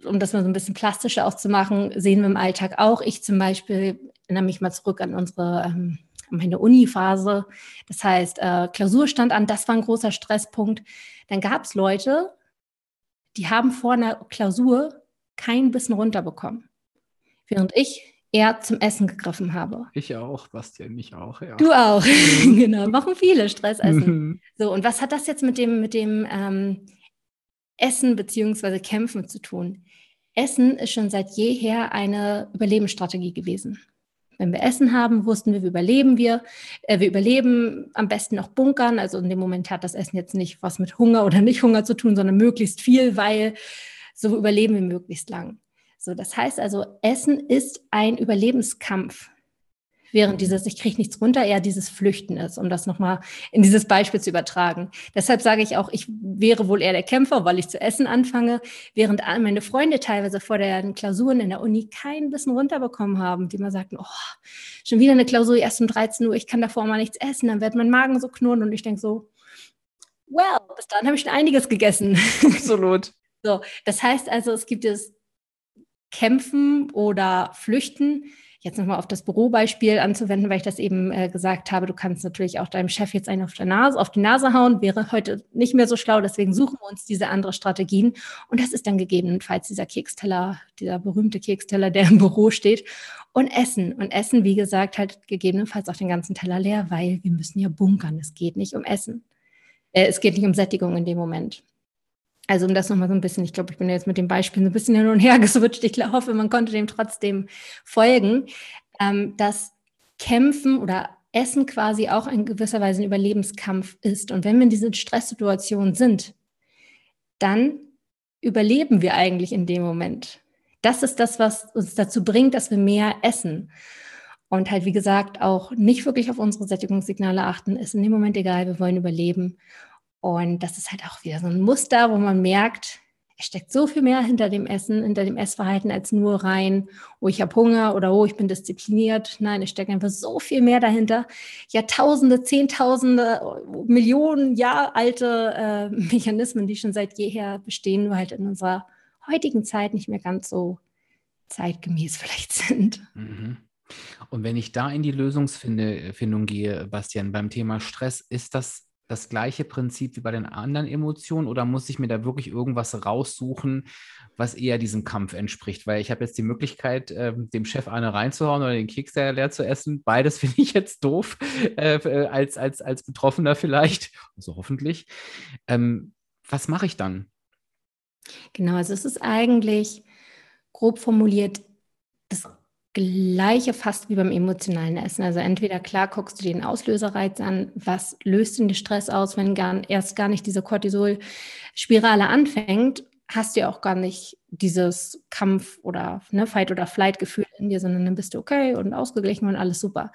um das mal so ein bisschen plastischer auszumachen, sehen wir im Alltag auch. Ich zum Beispiel erinnere mich mal zurück an unsere ähm, meine Uni-Phase. Das heißt, äh, Klausur stand an, das war ein großer Stresspunkt. Dann gab es Leute, die haben vor einer Klausur kein Bissen runterbekommen, während ich eher zum Essen gegriffen habe. Ich auch, Bastian, ich auch, ja. Du auch, <laughs> genau. Machen viele Stress essen. Mhm. so, und was hat das jetzt mit dem, mit dem ähm, Essen bzw. Kämpfen zu tun? Essen ist schon seit jeher eine Überlebensstrategie gewesen. Wenn wir Essen haben, wussten wir, wie überleben wir. Äh, wir überleben am besten noch bunkern. Also in dem Moment hat das Essen jetzt nicht was mit Hunger oder nicht Hunger zu tun, sondern möglichst viel, weil so überleben wir möglichst lang. So, das heißt also, Essen ist ein Überlebenskampf während dieses Ich kriege nichts runter eher dieses Flüchten ist, um das nochmal in dieses Beispiel zu übertragen. Deshalb sage ich auch, ich wäre wohl eher der Kämpfer, weil ich zu essen anfange, während meine Freunde teilweise vor den Klausuren in der Uni kein Bissen runterbekommen haben, die mal sagten, oh, schon wieder eine Klausur erst um 13 Uhr, ich kann davor mal nichts essen, dann wird mein Magen so knurren und ich denke so, well, bis dann habe ich schon einiges gegessen. Absolut. so, das heißt also, es gibt das Kämpfen oder Flüchten, jetzt nochmal auf das Bürobeispiel anzuwenden, weil ich das eben äh, gesagt habe, du kannst natürlich auch deinem Chef jetzt einen auf, der Nase, auf die Nase hauen, wäre heute nicht mehr so schlau, deswegen suchen wir uns diese andere Strategien. Und das ist dann gegebenenfalls dieser Keksteller, dieser berühmte Keksteller, der im Büro steht. Und Essen. Und Essen, wie gesagt, halt gegebenenfalls auch den ganzen Teller leer, weil wir müssen ja bunkern. Es geht nicht um Essen. Äh, es geht nicht um Sättigung in dem Moment. Also um das nochmal so ein bisschen, ich glaube, ich bin jetzt mit dem Beispiel so ein bisschen hin und her <laughs> geswitcht. Ich hoffe, man konnte dem trotzdem folgen, ähm, dass Kämpfen oder Essen quasi auch in gewisser Weise ein Überlebenskampf ist. Und wenn wir in diesen Stresssituationen sind, dann überleben wir eigentlich in dem Moment. Das ist das, was uns dazu bringt, dass wir mehr essen. Und halt, wie gesagt, auch nicht wirklich auf unsere Sättigungssignale achten, ist in dem Moment egal, wir wollen überleben. Und das ist halt auch wieder so ein Muster, wo man merkt, es steckt so viel mehr hinter dem Essen, hinter dem Essverhalten als nur rein, oh, ich habe Hunger oder oh, ich bin diszipliniert. Nein, es steckt einfach so viel mehr dahinter. Jahrtausende, Zehntausende, Millionen Jahre alte äh, <laughs> Mechanismen, die schon seit jeher bestehen, nur halt in unserer heutigen Zeit nicht mehr ganz so zeitgemäß vielleicht sind. Mhm. Und wenn ich da in die Lösungsfindung gehe, Bastian, beim Thema Stress, ist das das gleiche Prinzip wie bei den anderen Emotionen oder muss ich mir da wirklich irgendwas raussuchen, was eher diesem Kampf entspricht? Weil ich habe jetzt die Möglichkeit, äh, dem Chef eine reinzuhauen oder den Keks leer zu essen. Beides <laughs> finde ich jetzt doof, äh, äh, als, als, als Betroffener vielleicht, also hoffentlich. Ähm, was mache ich dann? Genau, also es ist eigentlich grob formuliert Gleiche fast wie beim emotionalen Essen. Also entweder klar guckst du den Auslöserreiz an, was löst denn den Stress aus, wenn gar, erst gar nicht diese Cortisol-Spirale anfängt, hast du ja auch gar nicht dieses Kampf- oder ne, Fight- oder Flight-Gefühl in dir, sondern dann bist du okay und ausgeglichen und alles super.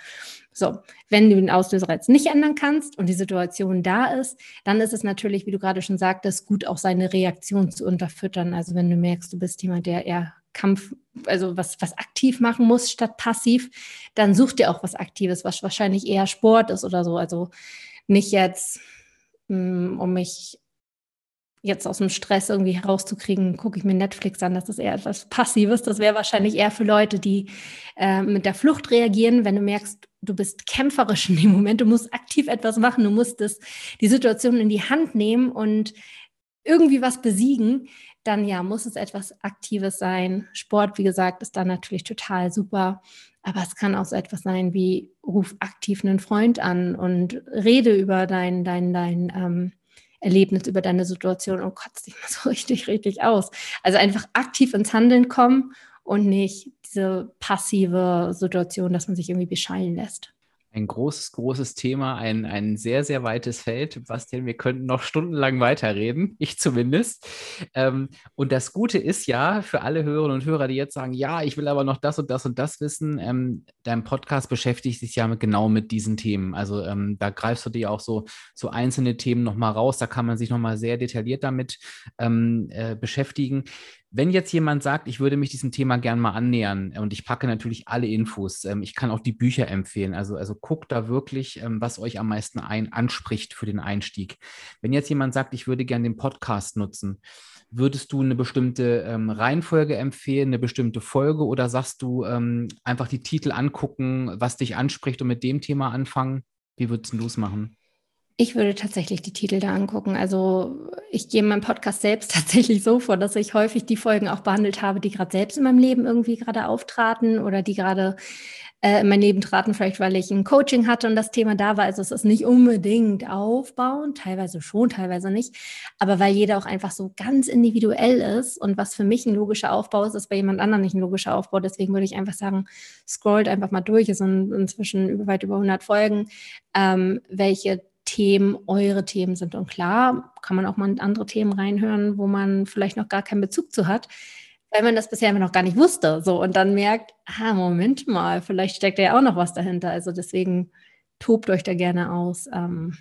So, wenn du den Auslöserreiz nicht ändern kannst und die Situation da ist, dann ist es natürlich, wie du gerade schon sagtest, gut, auch seine Reaktion zu unterfüttern. Also wenn du merkst, du bist jemand, der eher Kampf, also was, was aktiv machen muss statt passiv, dann such dir auch was Aktives, was wahrscheinlich eher Sport ist oder so. Also nicht jetzt, mm, um mich jetzt aus dem Stress irgendwie herauszukriegen, gucke ich mir Netflix an. Das ist eher etwas Passives. Das wäre wahrscheinlich eher für Leute, die äh, mit der Flucht reagieren, wenn du merkst, du bist kämpferisch in dem Moment, du musst aktiv etwas machen, du musst das, die Situation in die Hand nehmen und irgendwie was besiegen, dann ja, muss es etwas Aktives sein. Sport, wie gesagt, ist dann natürlich total super. Aber es kann auch so etwas sein wie, ruf aktiv einen Freund an und rede über dein, dein, dein, ähm, Erlebnis, über deine Situation und kotzt dich mal so richtig, richtig aus. Also einfach aktiv ins Handeln kommen und nicht diese passive Situation, dass man sich irgendwie beschallen lässt ein großes, großes Thema, ein, ein sehr, sehr weites Feld. Bastian, wir könnten noch stundenlang weiterreden, <laughs> ich zumindest. Ähm, und das Gute ist ja für alle Hörerinnen und Hörer, die jetzt sagen, ja, ich will aber noch das und das und das wissen, ähm, dein Podcast beschäftigt sich ja mit, genau mit diesen Themen. Also ähm, da greifst du dir auch so, so einzelne Themen nochmal raus, da kann man sich nochmal sehr detailliert damit ähm, äh, beschäftigen. Wenn jetzt jemand sagt, ich würde mich diesem Thema gern mal annähern und ich packe natürlich alle Infos, ähm, ich kann auch die Bücher empfehlen. Also, also guckt da wirklich, ähm, was euch am meisten ein, anspricht für den Einstieg. Wenn jetzt jemand sagt, ich würde gern den Podcast nutzen, würdest du eine bestimmte ähm, Reihenfolge empfehlen, eine bestimmte Folge oder sagst du ähm, einfach die Titel angucken, was dich anspricht und mit dem Thema anfangen? Wie würdest du es machen? Ich würde tatsächlich die Titel da angucken. Also ich gehe in meinem Podcast selbst <laughs> tatsächlich so vor, dass ich häufig die Folgen auch behandelt habe, die gerade selbst in meinem Leben irgendwie gerade auftraten oder die gerade äh, in mein Leben traten, vielleicht weil ich ein Coaching hatte und das Thema da war. Also es ist nicht unbedingt aufbauen, teilweise schon, teilweise nicht, aber weil jeder auch einfach so ganz individuell ist und was für mich ein logischer Aufbau ist, ist bei jemand anderem nicht ein logischer Aufbau. Deswegen würde ich einfach sagen, scrollt einfach mal durch. Es sind inzwischen über, weit über 100 Folgen, ähm, welche Themen eure Themen sind. Und klar, kann man auch mal in andere Themen reinhören, wo man vielleicht noch gar keinen Bezug zu hat, weil man das bisher noch gar nicht wusste. So und dann merkt, ah, Moment mal, vielleicht steckt ja auch noch was dahinter. Also deswegen tobt euch da gerne aus, ähm,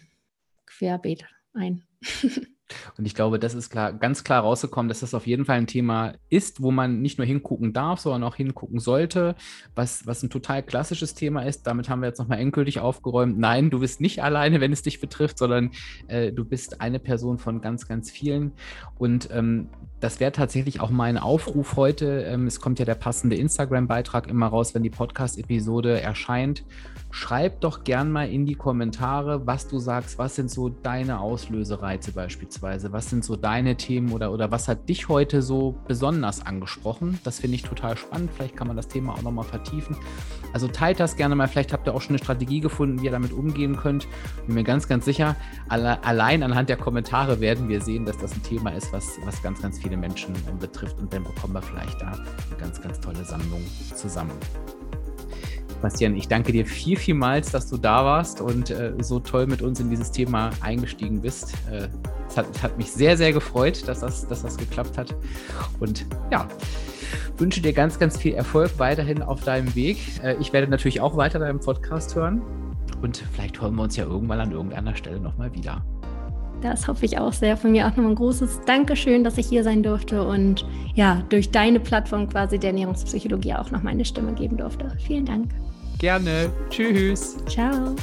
querbeet ein. <laughs> Und ich glaube, das ist klar, ganz klar rausgekommen, dass das auf jeden Fall ein Thema ist, wo man nicht nur hingucken darf, sondern auch hingucken sollte, was, was ein total klassisches Thema ist. Damit haben wir jetzt nochmal endgültig aufgeräumt. Nein, du bist nicht alleine, wenn es dich betrifft, sondern äh, du bist eine Person von ganz, ganz vielen. Und ähm, das wäre tatsächlich auch mein Aufruf heute. Ähm, es kommt ja der passende Instagram-Beitrag immer raus, wenn die Podcast-Episode erscheint. Schreib doch gern mal in die Kommentare, was du sagst. Was sind so deine Auslösereize beispielsweise? Was sind so deine Themen oder, oder was hat dich heute so besonders angesprochen? Das finde ich total spannend. Vielleicht kann man das Thema auch nochmal vertiefen. Also teilt das gerne mal. Vielleicht habt ihr auch schon eine Strategie gefunden, wie ihr damit umgehen könnt. Bin mir ganz, ganz sicher, alle, allein anhand der Kommentare werden wir sehen, dass das ein Thema ist, was, was ganz, ganz viele Menschen betrifft. Und dann bekommen wir vielleicht da eine ganz, ganz tolle Sammlung zusammen. Bastian, ich danke dir viel, vielmals, dass du da warst und äh, so toll mit uns in dieses Thema eingestiegen bist. Äh, es, hat, es hat, mich sehr, sehr gefreut, dass das, dass das geklappt hat. Und ja, wünsche dir ganz, ganz viel Erfolg weiterhin auf deinem Weg. Äh, ich werde natürlich auch weiter deinen Podcast hören und vielleicht hören wir uns ja irgendwann an irgendeiner Stelle nochmal wieder. Das hoffe ich auch sehr. Von mir auch nochmal ein großes Dankeschön, dass ich hier sein durfte und ja, durch deine Plattform quasi der Ernährungspsychologie auch noch meine Stimme geben durfte. Vielen Dank. Gerne. Tschüss. Ciao.